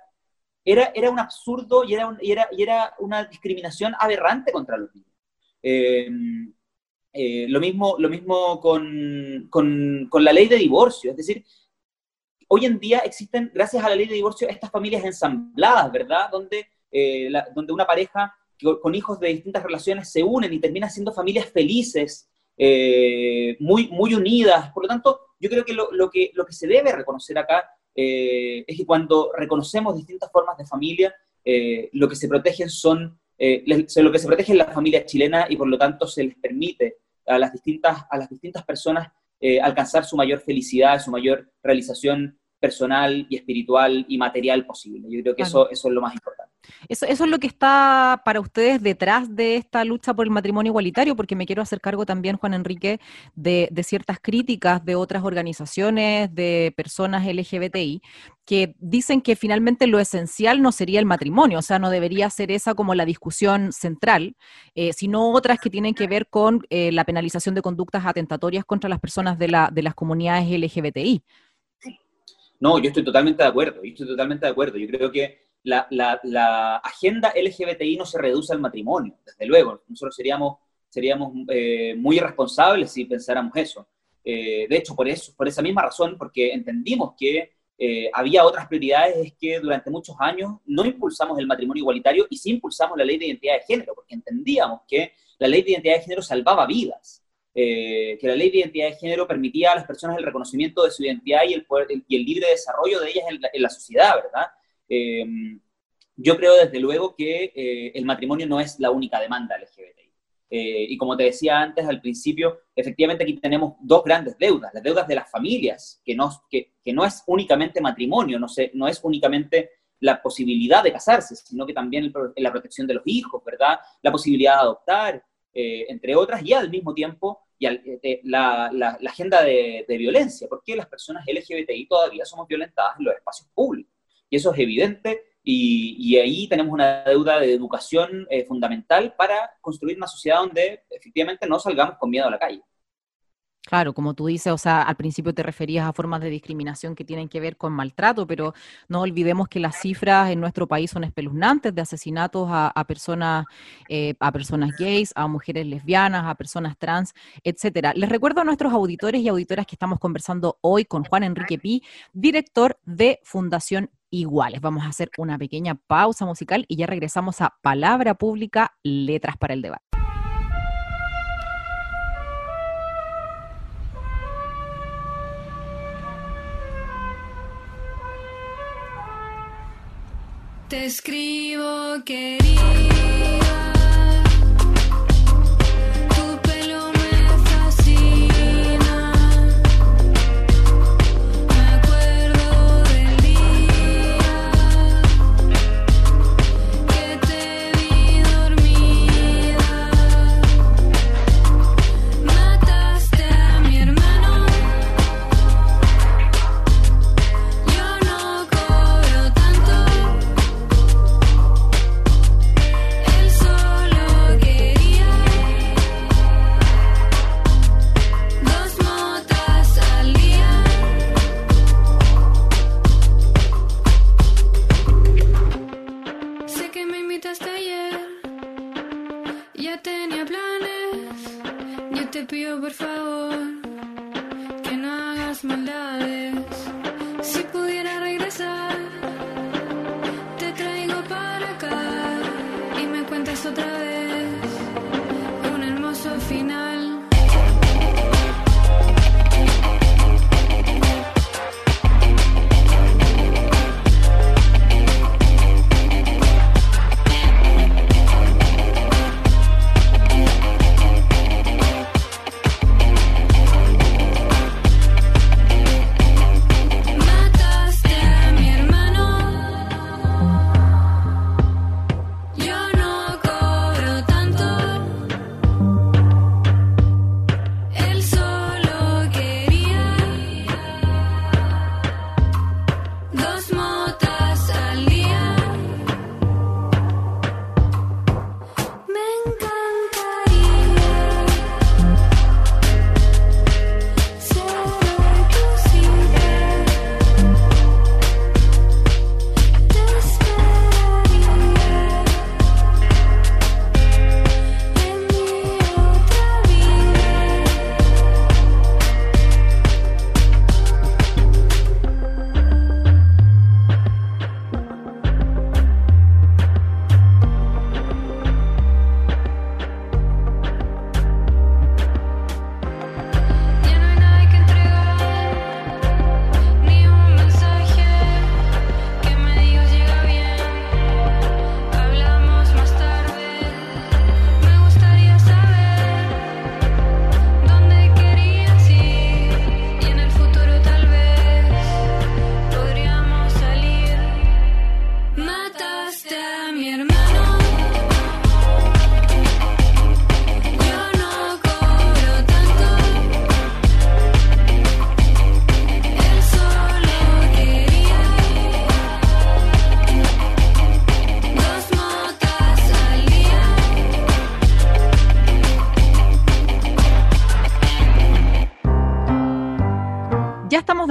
era, era un absurdo y era, y, era, y era una discriminación aberrante contra los niños. Eh, eh, lo mismo, lo mismo con, con, con, la ley de divorcio, es decir, hoy en día existen, gracias a la ley de divorcio, estas familias ensambladas, ¿verdad? Donde, donde una pareja con hijos de distintas relaciones se unen y terminan siendo familias felices, eh, muy, muy unidas. Por lo tanto, yo creo que lo, lo que lo que se debe reconocer acá eh, es que cuando reconocemos distintas formas de familia, eh, lo que se protegen son, lo que se protege es la familia chilena y por lo tanto se les permite a las distintas, a las distintas personas alcanzar su mayor felicidad, su mayor realización personal y espiritual y material posible. Yo creo que eso, eso es lo más importante. Eso, es lo que está para ustedes detrás de esta lucha por el matrimonio igualitario, porque me quiero hacer cargo también, Juan Enrique, de, ciertas críticas de otras organizaciones, de personas LGBTI, que dicen que finalmente lo esencial no sería el matrimonio, o sea, no debería ser esa como la discusión central, eh, sino otras que tienen que ver con eh, la penalización de conductas atentatorias contra las personas de, de las comunidades LGBTI. No, yo estoy totalmente de acuerdo, yo estoy totalmente de acuerdo. Yo creo que la, agenda LGBTI no se reduce al matrimonio, desde luego. Nosotros seríamos, seríamos eh, muy irresponsables si pensáramos eso. Eh, de hecho, por, eso, por esa misma razón, porque entendimos que eh, había otras prioridades, es que durante muchos años no impulsamos el matrimonio igualitario y sí impulsamos la ley de identidad de género, porque entendíamos que la ley de identidad de género salvaba vidas. Que la ley de identidad de género permitía a las personas el reconocimiento de su identidad y el, poder, y el libre desarrollo de ellas en la, sociedad, ¿verdad? Eh, yo creo desde luego que eh, el matrimonio no es la única demanda LGBTI. y como te decía antes al principio, efectivamente aquí tenemos dos grandes deudas, las deudas de las familias, que no, es únicamente matrimonio, no, es únicamente la posibilidad de casarse, sino que también la protección de los hijos, ¿verdad? La posibilidad de adoptar, entre otras, y al mismo tiempo y eh, la, la, agenda de, violencia, porque las personas LGBTI todavía somos violentadas en los espacios públicos. Y eso es evidente y, y ahí tenemos una deuda de educación eh, fundamental para construir una sociedad donde efectivamente no salgamos con miedo a la calle. Claro, como tú dices, o sea, al principio te referías a formas de discriminación que tienen que ver con maltrato, pero no olvidemos que las cifras en nuestro país son espeluznantes de asesinatos a, personas, eh, a personas gays, a mujeres lesbianas, a personas trans, etcétera. Les recuerdo a nuestros auditores y auditoras que estamos conversando hoy con Juan Enrique Pi, director de Fundación Iguales. Vamos a hacer una pequeña pausa musical y ya regresamos a Palabra Pública, Letras para el Debate. Te escribo, querida.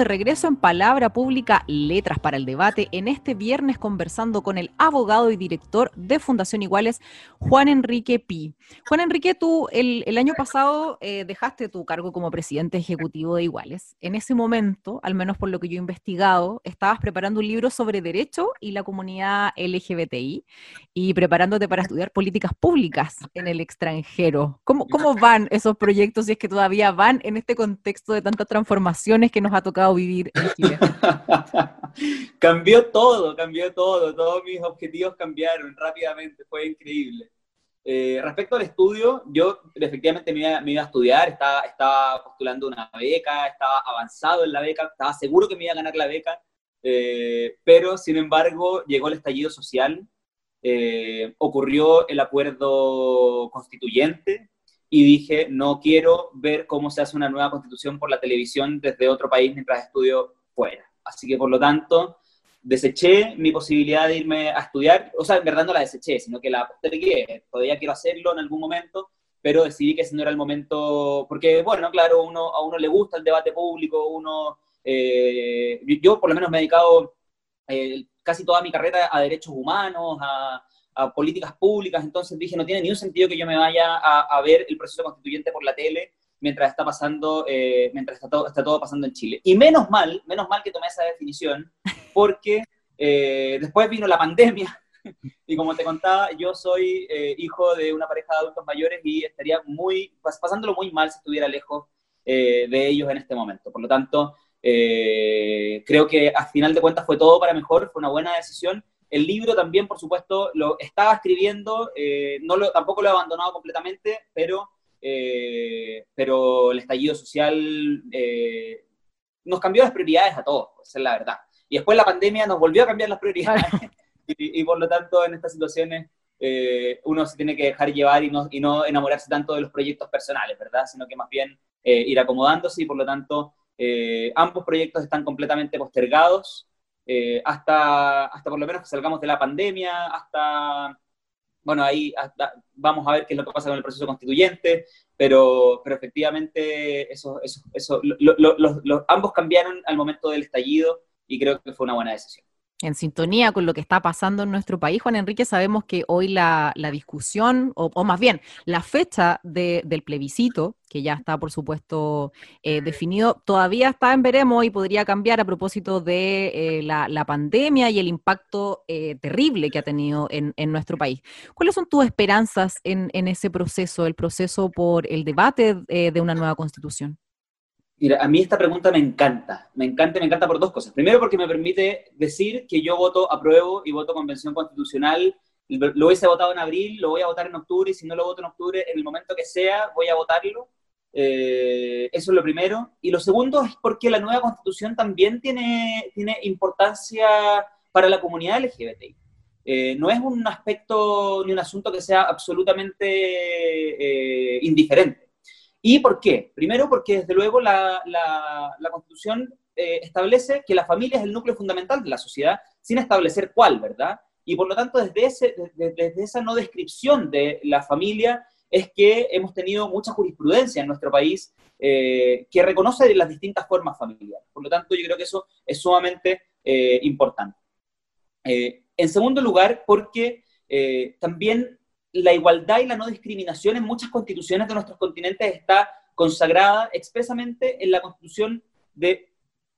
Regreso en Palabra Pública, Letras para el Debate, en este viernes conversando con el abogado y director de Fundación Iguales, Juan Enrique Pi. Juan Enrique, tú el, el año pasado eh, dejaste tu cargo como presidente ejecutivo de Iguales. En ese momento, al menos por lo que yo he investigado, estabas preparando un libro sobre derecho y la comunidad LGBTI y preparándote para estudiar políticas públicas en el extranjero. ¿Cómo, cómo van esos proyectos si es que todavía van en este contexto de tantas transformaciones que nos ha tocado vivir en Chile? cambió todo, cambió todo, todos mis objetivos cambiaron rápidamente, fue increíble. Eh, respecto al estudio, yo efectivamente me iba, me iba a estudiar, estaba, estaba, postulando una beca, estaba avanzado en la beca, estaba seguro que me iba a ganar la beca, eh, pero sin embargo llegó el estallido social, eh, ocurrió el acuerdo constituyente, y dije, no quiero ver cómo se hace una nueva constitución por la televisión desde otro país mientras estudio fuera. Así que por lo tanto, deseché mi posibilidad de irme a estudiar, o sea, en verdad no la deseché, sino que la postergué, todavía quiero hacerlo en algún momento, pero decidí que ese no era el momento, porque bueno, claro, uno, a uno le gusta el debate público, uno, eh, yo por lo menos me he dedicado eh, casi toda mi carrera a derechos humanos, a, a políticas públicas, entonces dije, no tiene ni un sentido que yo me vaya a, a ver el proceso constituyente por la tele mientras está pasando, eh, mientras está todo, está todo pasando en Chile. Y menos mal, menos mal que tomé esa definición, porque eh, después vino la pandemia, y como te contaba, yo soy eh, hijo de una pareja de adultos mayores y estaría muy, pas- pasándolo muy mal si estuviera lejos eh, de ellos en este momento. Por lo tanto, eh, creo que al final de cuentas fue todo para mejor, fue una buena decisión. El libro también, por supuesto, lo estaba escribiendo, eh, no lo, tampoco lo he abandonado completamente, pero, eh, pero el estallido social eh, nos cambió las prioridades a todos, pues, esa es la verdad. Y después la pandemia nos volvió a cambiar las prioridades. y, y por lo tanto, en estas situaciones, eh, uno se tiene que dejar llevar y no, y no enamorarse tanto de los proyectos personales, ¿verdad? Sino que más bien eh, ir acomodándose y por lo tanto eh, ambos proyectos están completamente postergados eh, hasta, hasta por lo menos que salgamos de la pandemia, hasta, bueno, ahí hasta- vamos a ver qué es lo que pasa con el proceso constituyente, pero, pero efectivamente eso, eso, eso, lo- ambos cambiaron al momento del estallido y creo que fue una buena decisión. En sintonía con lo que está pasando en nuestro país, Juan Enrique, sabemos que hoy la, discusión, o, más bien la fecha de, del plebiscito, que ya está, por supuesto, eh, definido, todavía está en veremos y podría cambiar a propósito de eh, la, pandemia y el impacto eh, terrible que ha tenido en, en, nuestro país. ¿Cuáles son tus esperanzas en, en ese proceso, el proceso por el debate de una nueva constitución? Mira, a mí esta pregunta me encanta, me encanta, me encanta por dos cosas. Primero porque me permite decir que yo voto apruebo y voto convención constitucional. Lo hubiese votado en abril, lo voy a votar en octubre y si no lo voto en octubre, en el momento que sea, voy a votarlo. Eh, eso es lo primero. Y lo segundo es porque la nueva constitución también tiene, tiene importancia para la comunidad LGBTI. Eh, no es un aspecto ni un asunto que sea absolutamente eh, indiferente. ¿Y por qué? Primero porque desde luego la, Constitución eh, establece que la familia es el núcleo fundamental de la sociedad, sin establecer cuál, ¿verdad? Y por lo tanto, desde, ese, esa no descripción de la familia es que hemos tenido mucha jurisprudencia en nuestro país eh, que reconoce las distintas formas familiares. Por lo tanto, yo creo que eso es sumamente eh, importante. En segundo lugar, porque también la igualdad y la no discriminación en muchas constituciones de nuestros continentes está consagrada expresamente en la constitución de,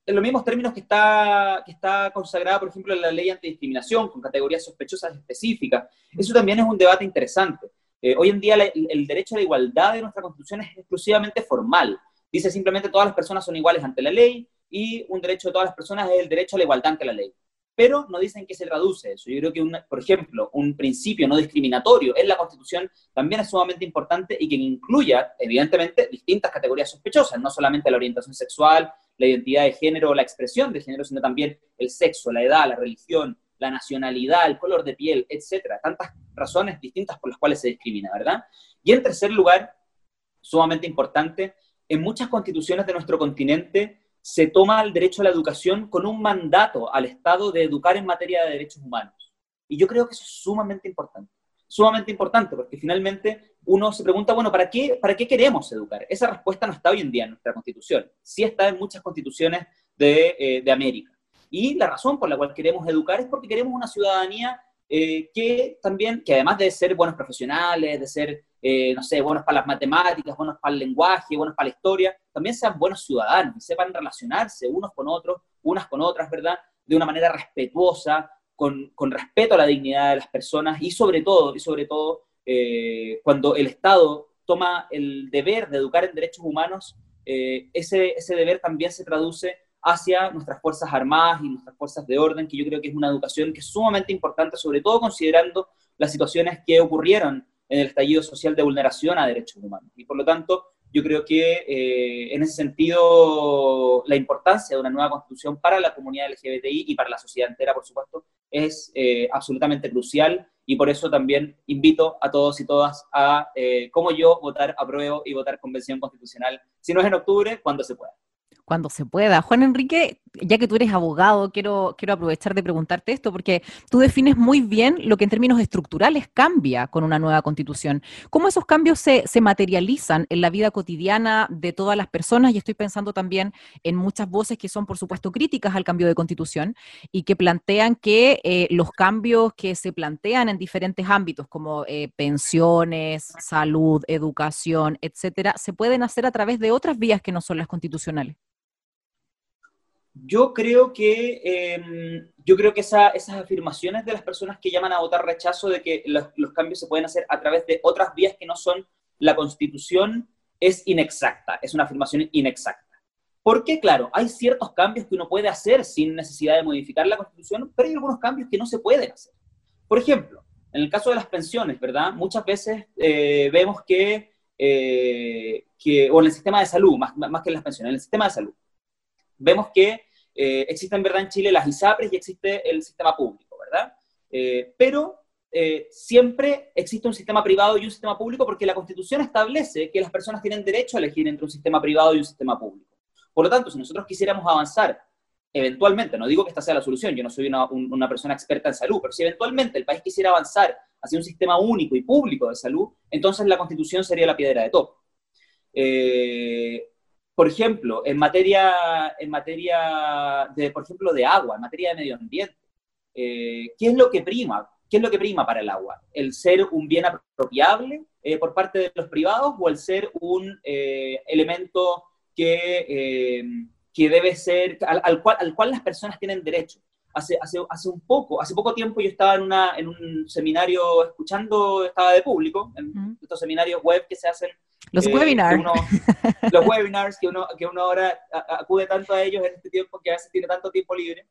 en los mismos términos que está, que está consagrada, por ejemplo, en la ley antidiscriminación, con categorías sospechosas específicas. Eso también es un debate interesante. Eh, hoy en día el derecho a la igualdad de nuestra constitución es exclusivamente formal. Dice simplemente todas las personas son iguales ante la ley y un derecho de todas las personas es el derecho a la igualdad ante la ley pero no dicen que se traduce eso. Yo creo que, una, por ejemplo, un principio no discriminatorio en la Constitución también es sumamente importante y que incluya, evidentemente, distintas categorías sospechosas, no solamente la orientación sexual, la identidad de género la expresión de género, sino también el sexo, la edad, la religión, la nacionalidad, el color de piel, etcétera. Tantas razones distintas por las cuales se discrimina, ¿verdad? Y en tercer lugar, sumamente importante, en muchas constituciones de nuestro continente se toma el derecho a la educación con un mandato al Estado de educar en materia de derechos humanos. Y yo creo que eso es sumamente importante. Sumamente importante, porque finalmente uno se pregunta, bueno, ¿para qué, ¿para qué queremos educar? Esa respuesta no está hoy en día en nuestra constitución. Sí está en muchas constituciones de, eh, de América. Y la razón por la cual queremos educar es porque queremos una ciudadanía eh, que también, que además de ser buenos profesionales, de ser eh, no sé, buenos para las matemáticas, buenos para el lenguaje, buenos para la historia, también sean buenos ciudadanos y sepan relacionarse unos con otros, unas con otras, ¿verdad? De una manera respetuosa, con, con respeto a la dignidad de las personas y sobre todo, y sobre todo, eh, cuando el Estado toma el deber de educar en derechos humanos, eh, ese, ese deber también se traduce hacia nuestras Fuerzas Armadas y nuestras Fuerzas de Orden, que yo creo que es una educación que es sumamente importante, sobre todo considerando las situaciones que ocurrieron en el estallido social de vulneración a derechos humanos. Y por lo tanto, yo creo que eh, en ese sentido la importancia de una nueva constitución para la comunidad LGBTI y para la sociedad entera, por supuesto, es eh, absolutamente crucial y por eso también invito a todos y todas a, eh, como yo, votar apruebo y votar convención constitucional, si no es en octubre, cuando se pueda cuando se pueda. Juan Enrique, ya que tú eres abogado, quiero, quiero aprovechar de preguntarte esto, porque tú defines muy bien lo que en términos estructurales cambia con una nueva constitución. ¿Cómo esos cambios se, se materializan en la vida cotidiana de todas las personas? Y estoy pensando también en muchas voces que son, por supuesto, críticas al cambio de constitución y que plantean que eh, los cambios que se plantean en diferentes ámbitos, como eh, pensiones, salud, educación, etcétera, se pueden hacer a través de otras vías que no son las constitucionales. Yo creo que, eh, yo creo que esa, esas afirmaciones de las personas que llaman a votar rechazo de que los, los, cambios se pueden hacer a través de otras vías que no son la constitución es inexacta, es una afirmación inexacta. Porque, claro, hay ciertos cambios que uno puede hacer sin necesidad de modificar la constitución, pero hay algunos cambios que no se pueden hacer. Por ejemplo, en el caso de las pensiones, ¿verdad? Muchas veces eh, vemos que, eh, que, o en el sistema de salud, más, más que en las pensiones, en el sistema de salud, vemos que eh, existen, ¿verdad?, en Chile las ISAPRES y existe el sistema público, ¿verdad? Eh, pero eh, siempre existe un sistema privado y un sistema público porque la Constitución establece que las personas tienen derecho a elegir entre un sistema privado y un sistema público. Por lo tanto, si nosotros quisiéramos avanzar, eventualmente, no digo que esta sea la solución, yo no soy una, un, una persona experta en salud, pero si eventualmente el país quisiera avanzar hacia un sistema único y público de salud, entonces la Constitución sería la piedra de tope. Eh, por ejemplo, en materia, en materia de, por ejemplo, de agua, en materia de medio ambiente. Eh, ¿Qué es lo que prima? ¿Qué es lo que prima para el agua? ¿El ser un bien apropiable eh, por parte de los privados o el ser un eh, elemento que, que debe ser, al, al cual, al cual las personas tienen derecho? Hace, hace, hace un poco, hace poco tiempo yo estaba en, una, en un seminario escuchando, estaba de público, en estos seminarios web que se hacen Los eh, webinars. uno- los webinars, que uno, que uno ahora acude tanto a ellos en este tiempo que a veces tiene tanto tiempo libre.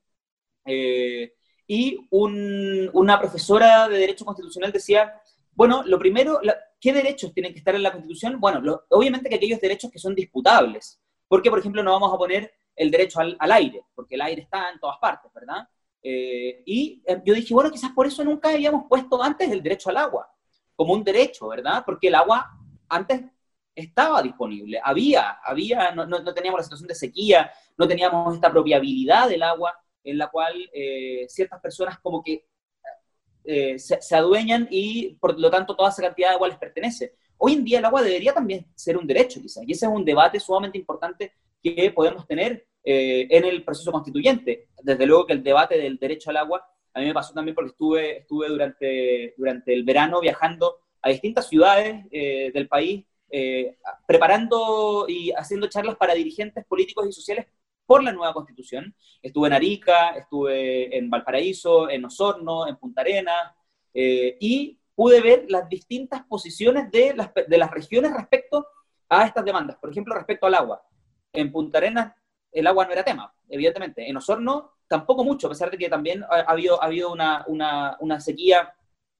Eh, y un- una profesora de Derecho Constitucional decía, bueno, lo primero, la- ¿qué derechos tienen que estar en la Constitución? Bueno, lo- obviamente que aquellos derechos que son disputables. Porque, por ejemplo, no vamos a poner el derecho al, aire, porque el aire está en todas partes, ¿verdad? Eh, y eh, yo dije, bueno, quizás por eso nunca habíamos puesto antes el derecho al agua, como un derecho, ¿verdad? Porque el agua antes estaba disponible, había, había, no, no- no teníamos la situación de sequía, no teníamos esta propiabilidad del agua en la cual eh, ciertas personas como que eh, se adueñan y por lo tanto toda esa cantidad de agua les pertenece. Hoy en día el agua debería también ser un derecho, quizás, y ese es un debate sumamente importante que podemos tener eh, en el proceso constituyente. Desde luego que el debate del derecho al agua, a mí me pasó también porque estuve, estuve durante, durante el verano viajando a distintas ciudades eh, del país, eh, preparando y haciendo charlas para dirigentes políticos y sociales por la nueva constitución. Estuve en Arica, estuve en Valparaíso, en Osorno, en Punta Arenas, eh, y pude ver las distintas posiciones de las, de las regiones respecto a estas demandas. Por ejemplo, respecto al agua. En Punta Arenas el agua no era tema, evidentemente. En Osorno tampoco mucho, a pesar de que también ha, ha habido, ha habido una, una, sequía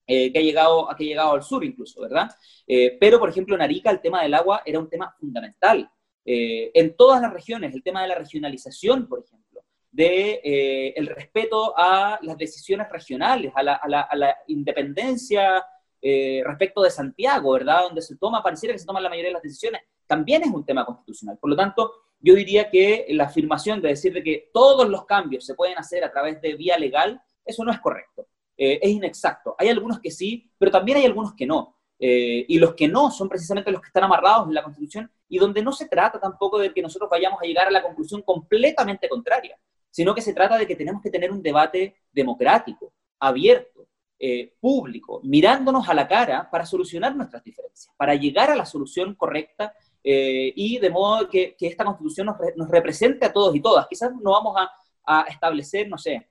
eh, que, ha llegado, al sur incluso, ¿verdad? Eh, pero, por ejemplo, en Arica el tema del agua era un tema fundamental. Eh, en todas las regiones, el tema de la regionalización, por ejemplo, de el respeto a las decisiones regionales, a la, a la, a la independencia respecto de Santiago, ¿verdad? Donde se toma, pareciera que se toman la mayoría de las decisiones, también es un tema constitucional. Por lo tanto, yo diría que la afirmación de decir de que todos los cambios se pueden hacer a través de vía legal, eso no es correcto. Eh, es inexacto. Hay algunos que sí, pero también hay algunos que no. Eh, y los que no son precisamente los que están amarrados en la Constitución y donde no se trata tampoco de que nosotros vayamos a llegar a la conclusión completamente contraria, sino que se trata de que tenemos que tener un debate democrático, abierto, eh, público, mirándonos a la cara para solucionar nuestras diferencias, para llegar a la solución correcta eh, y de modo que, que esta Constitución nos, re- nos represente a todos y todas. Quizás no vamos a, a establecer, no sé,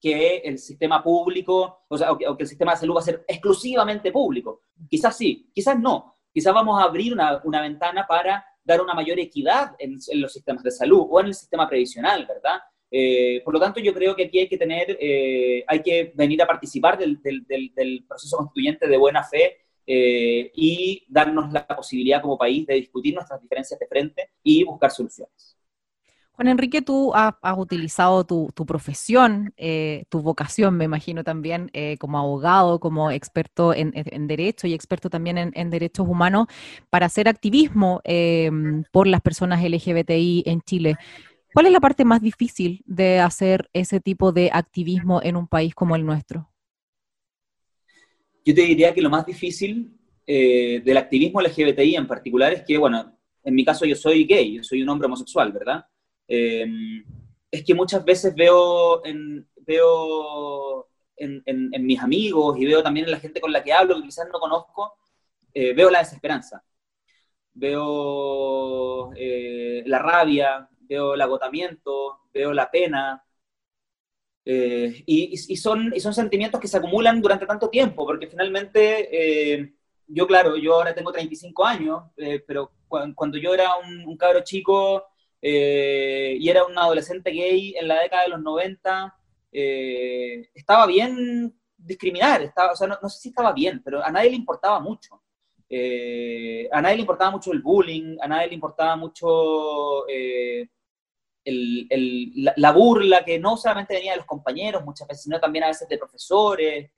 que el sistema público, o sea, o que, o que el sistema de salud va a ser exclusivamente público. Quizás sí, quizás no. Quizás vamos a abrir una, una ventana para dar una mayor equidad en, en los sistemas de salud o en el sistema previsional, ¿verdad? Eh, por lo tanto, yo creo que aquí hay que tener, eh, hay que venir a participar del, del, del, del proceso constituyente de buena fe eh, y darnos la posibilidad como país de discutir nuestras diferencias de frente y buscar soluciones. Juan Enrique, tú has, utilizado tu, profesión, eh, tu vocación, me imagino también, eh, como abogado, como experto en, en- derecho y experto también en, derechos humanos, para hacer activismo eh, por las personas LGBTI en Chile. ¿Cuál es la parte más difícil de hacer ese tipo de activismo en un país como el nuestro? Yo te diría que lo más difícil eh, del activismo LGBTI en particular es que, bueno, en mi caso yo soy gay, yo soy un hombre homosexual, ¿verdad? Eh, es que muchas veces veo en, veo en, en- en mis amigos y veo también en la gente con la que hablo, que quizás no conozco, eh, veo la desesperanza, veo eh, la rabia, veo el agotamiento, veo la pena, eh, y, y- son, y son sentimientos que se acumulan durante tanto tiempo, porque finalmente, eh, yo claro, yo ahora tengo 35 años, eh, pero cu- cuando yo era un, un cabro chico eh, y era un adolescente gay en la década de los 90, eh, estaba bien discriminar, estaba, o sea, no, no sé si estaba bien, pero a nadie le importaba mucho. Eh, a nadie le importaba mucho el bullying, a nadie le importaba mucho... el- el- la, la burla que no solamente venía de los compañeros muchas veces, sino también a veces de profesores,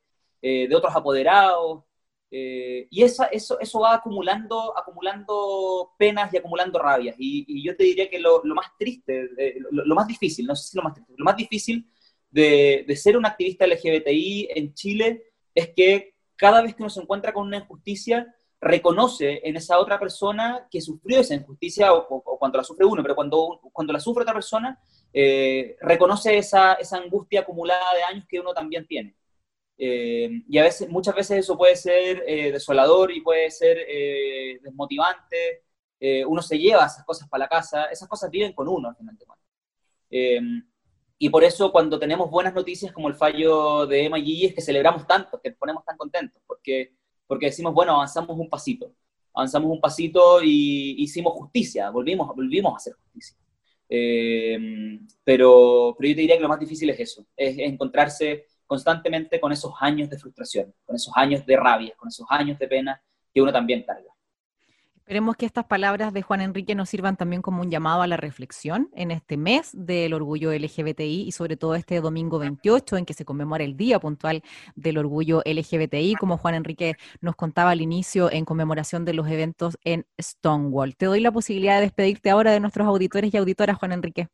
eh, de otros apoderados. eh, y esa, eso, eso va acumulando, acumulando penas y acumulando rabias. Y, y yo te diría que lo, lo más triste, eh, lo, lo más difícil, no sé si lo más triste, lo más difícil de, de ser un activista LGBTI en Chile es que cada vez que uno se encuentra con una injusticia, reconoce en esa otra persona que sufrió esa injusticia o, cuando la sufre uno, pero cuando, cuando la sufre otra persona, eh, reconoce esa, esa angustia acumulada de años que uno también tiene. Eh, y a veces, muchas veces eso puede ser eh, desolador y puede ser desmotivante. Uno se lleva esas cosas para la casa, esas cosas viven con uno al final de cuentas. Y por eso cuando tenemos buenas noticias como el fallo de Emma es que celebramos tanto, que nos ponemos tan contentos, porque, porque decimos, bueno, avanzamos un pasito, avanzamos un pasito y hicimos justicia, volvimos, volvimos a hacer justicia. Eh, pero, pero yo te diría que lo más difícil es eso, es, es encontrarse constantemente con esos años de frustración, con esos años de rabia, con esos años de pena que uno también carga. Esperemos que estas palabras de Juan Enrique nos sirvan también como un llamado a la reflexión en este mes del orgullo LGBTI y sobre todo este domingo 28 en que se conmemora el día puntual del orgullo LGBTI, como Juan Enrique nos contaba al inicio en conmemoración de los eventos en Stonewall. Te doy la posibilidad de despedirte ahora de nuestros auditores y auditoras, Juan Enrique.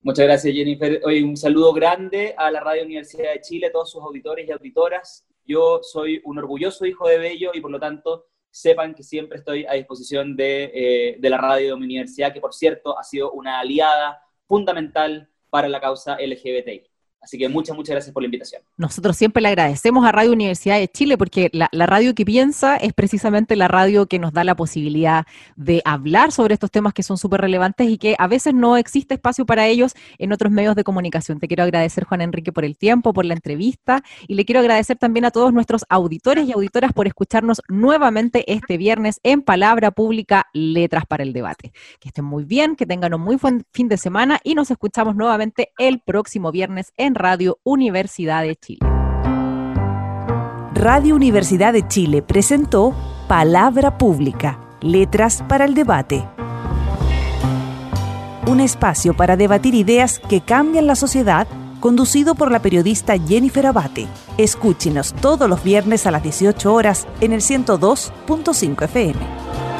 Muchas gracias, Jennifer. Hoy un saludo grande a la Radio Universidad de Chile, a todos sus auditores y auditoras. Yo soy un orgulloso hijo de Bello y por lo tanto sepan que siempre estoy a disposición de, eh, de la radio de mi universidad, que por cierto ha sido una aliada fundamental para la causa LGBTI. Así que muchas, muchas gracias por la invitación. Nosotros siempre le agradecemos a Radio Universidad de Chile porque la, radio que piensa es precisamente la radio que nos da la posibilidad de hablar sobre estos temas que son súper relevantes y que a veces no existe espacio para ellos en otros medios de comunicación. Te quiero agradecer, Juan Enrique, por el tiempo, por la entrevista y le quiero agradecer también a todos nuestros auditores y auditoras por escucharnos nuevamente este viernes en Palabra Pública Letras para el Debate. Que estén muy bien, que tengan un muy buen fin de semana y nos escuchamos nuevamente el próximo viernes Radio Universidad de Chile. Radio Universidad de Chile presentó Palabra Pública, Letras para el Debate. Un espacio para debatir ideas que cambian la sociedad, conducido por la periodista Jennifer Abate. Escúchenos todos los viernes a las 18 horas en el 102.5 FM.